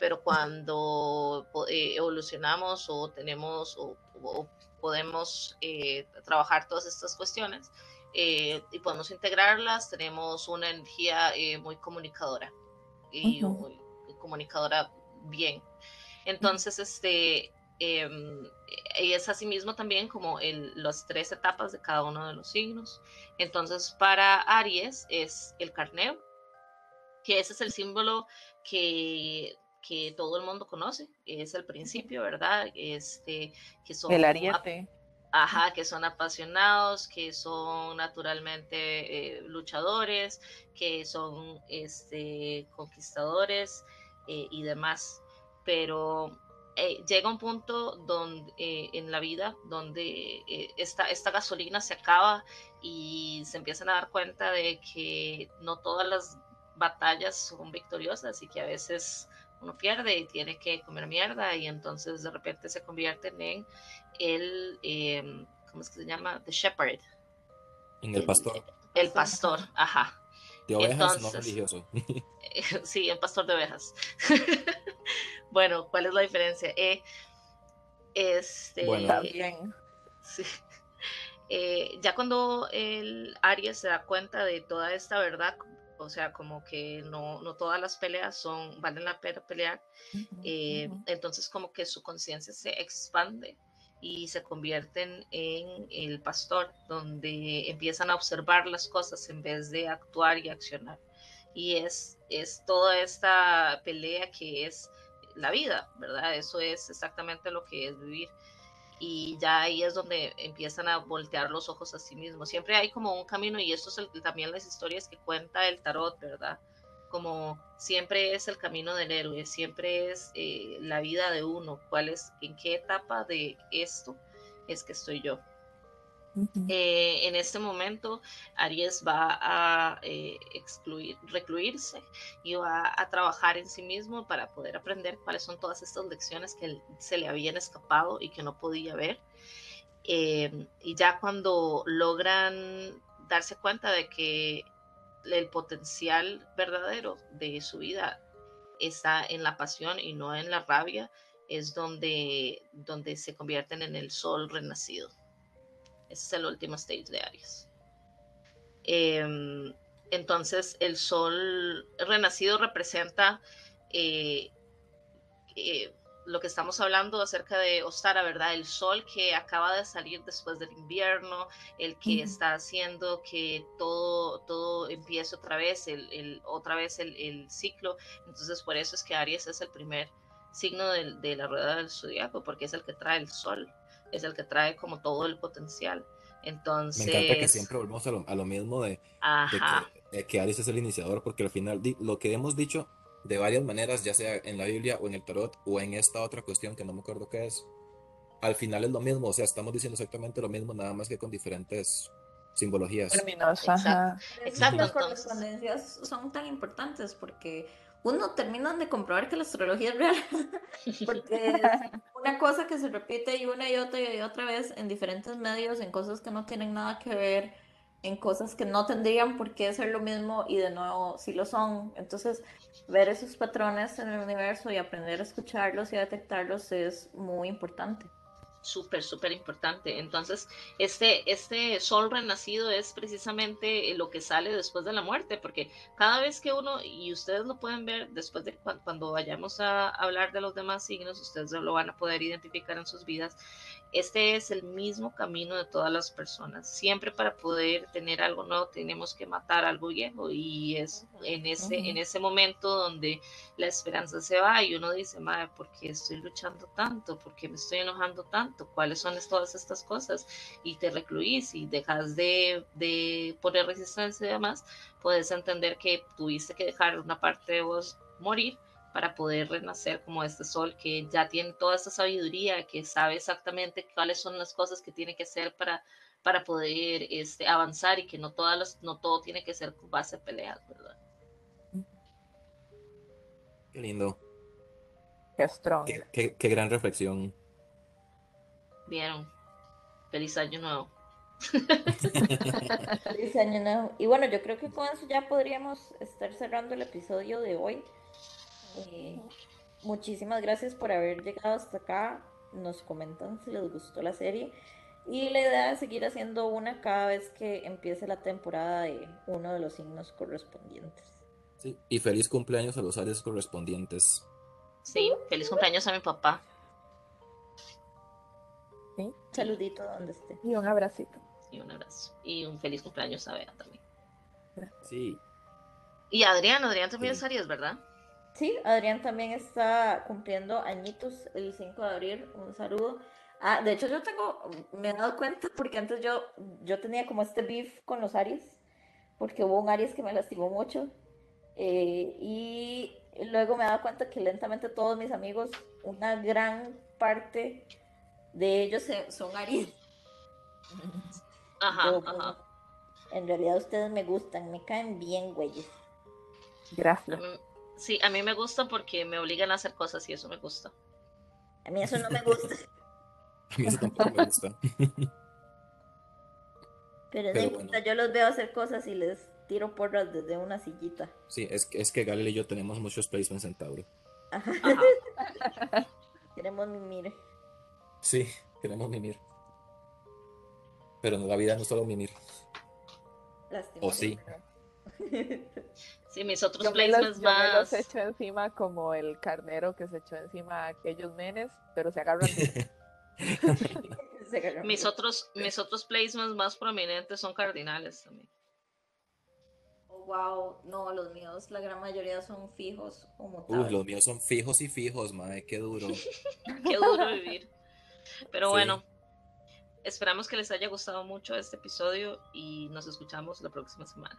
Pero cuando eh, evolucionamos o tenemos o, o podemos eh, trabajar todas estas cuestiones y podemos integrarlas, tenemos una energía muy comunicadora y muy comunicadora bien. Entonces, este, y es así mismo también como el, las tres etapas de cada uno de los signos. Entonces, para Aries es el carneo, que ese es el símbolo que, que todo el mundo conoce, es el principio, ¿verdad? Este, que son El ariete. Ajá, que son apasionados, que son naturalmente eh, luchadores, que son este, conquistadores eh, y demás. Pero eh, llega un punto donde, eh, en la vida donde eh, esta, esta gasolina se acaba y se empiezan a dar cuenta de que no todas las batallas son victoriosas y que a veces uno pierde y tiene que comer mierda y entonces de repente se convierten en el, eh, ¿cómo es que se llama? The Shepherd, En el pastor el pastor, ajá. de ovejas, no Entonces- religioso. Sí, el pastor de ovejas. bueno, ¿cuál es la diferencia? Eh, este, Bueno. También. Sí. Eh, ya cuando el Aries se da cuenta de toda esta verdad, o sea, como que no, no todas las peleas son, valen la pena pelear, eh, entonces como que su conciencia se expande y se convierten en el pastor, donde empiezan a observar las cosas en vez de actuar y accionar. Y es, es toda esta pelea que es la vida, ¿verdad? Eso es exactamente lo que es vivir. Y ya ahí es donde empiezan a voltear los ojos a sí mismos. Siempre hay como un camino y esto es también las historias que cuenta el tarot, ¿verdad? como siempre es el camino del héroe, siempre es eh, la vida de uno, cuál es, en qué etapa de esto es que estoy yo. Eh, en este momento, Aries va a eh, excluir, recluirse y va a trabajar en sí mismo para poder aprender cuáles son todas estas lecciones que se le habían escapado y que no podía ver. Eh, y ya cuando logran darse cuenta de que el potencial verdadero de su vida está en la pasión y no en la rabia, es donde, donde se convierten en el sol renacido. Ese es el último stage de Aries. Eh, entonces, el sol renacido representa eh, eh, lo que estamos hablando acerca de Ostara, ¿verdad? El sol que acaba de salir después del invierno, el que está haciendo que todo, todo empiece otra vez, el, el- otra vez el, el ciclo. Entonces, por eso es que Aries es el primer signo del- de, la rueda del zodiaco, porque es el que trae el sol, es el que trae como todo el potencial. Me Entonces, encanta que siempre volvemos a lo, a lo mismo de, de que, de que Aries es el iniciador, porque al final lo que hemos dicho de varias maneras, ya sea en la Biblia o en el tarot o en esta otra cuestión que no me acuerdo qué es, al final es lo mismo, o sea, estamos diciendo exactamente lo mismo, nada más que con diferentes simbologías. Términos, Exacto. ajá. Exacto, Las entonces. correspondencias son tan importantes porque uno termina de comprobar que la astrología es real, porque es una cosa que se repite y una y otra y otra vez en diferentes medios, en cosas que no tienen nada que ver, en cosas que no tendrían por qué ser lo mismo y de nuevo sí lo son. Entonces, ver esos patrones en el universo y aprender a escucharlos y a detectarlos es muy importante. Súper, súper importante. Entonces, este, este sol renacido es precisamente lo que sale después de la muerte, porque cada vez que uno, y ustedes lo pueden ver después de cu- cuando vayamos a hablar de los demás signos, ustedes lo van a poder identificar en sus vidas. Este es el mismo camino de todas las personas. Siempre para poder tener algo nuevo tenemos que matar algo viejo y es en ese, en ese momento donde la esperanza se va y uno dice, madre, ¿por qué estoy luchando tanto? ¿Por qué me estoy enojando tanto? ¿Cuáles son todas estas cosas? Y te recluís y dejas de, de poner resistencia y demás, puedes entender que tuviste que dejar una parte de vos morir para poder renacer como este sol que ya tiene toda esta sabiduría, que sabe exactamente cuáles son las cosas que tiene que hacer para, para poder este, avanzar y que no, todas las, no todo tiene que ser con base a peleas, ¿verdad? Qué lindo, Qué strong. qué, qué- qué gran reflexión. Vieron. Feliz año nuevo. Feliz año nuevo. Y bueno, yo creo que con eso ya podríamos estar cerrando el episodio de hoy. Eh, muchísimas gracias por haber llegado hasta acá. Nos comentan si les gustó la serie. Y la idea es seguir haciendo una cada vez que empiece la temporada de uno de los signos correspondientes. Sí, y feliz cumpleaños a los Aries correspondientes. Sí, feliz cumpleaños a mi papá. ¿sí? Saludito donde esté. Y un abracito. Y un abrazo. Y un feliz cumpleaños a Bea también. Sí, Y Adrián, Adrián también Sí. es Aries, ¿verdad? Sí, Adrián también está cumpliendo añitos el 5 de abril. Un saludo. Ah, de hecho yo tengo, me he dado cuenta porque antes yo, yo tenía como este beef con los Aries, porque hubo un Aries que me lastimó mucho. eh, y luego me he dado cuenta que lentamente todos mis amigos, una gran parte de ellos son Aries. Ajá, Yo, ajá. En realidad ustedes me gustan, me caen bien, güeyes. Gracias. Sí, a mí me gusta porque me obligan a hacer cosas y eso me gusta. A mí eso no me gusta. a mí eso tampoco me gusta. Pero, yo los veo hacer cosas y les tiro porras desde una sillita. Sí, es, que- es que Galil y yo tenemos muchos placements en Tauro. Ajá. Ajá. Queremos mimir. Sí, queremos mimir. Pero no, la vida no es solo mimir. Lástima. O sí. Sí, mis otros Yo me, placements los, yo me los más. echo encima como el carnero que se echó encima a aquellos nenes, pero se agarran. Se agarró Mis otros, mis otros placements más prominentes son cardinales también. Oh, wow, no, los míos, la gran mayoría son fijos o Uy, mutables. los míos son fijos y fijos, madre, qué duro. Qué duro vivir. Pero Sí. bueno, esperamos que les haya gustado mucho este episodio y nos escuchamos la próxima semana.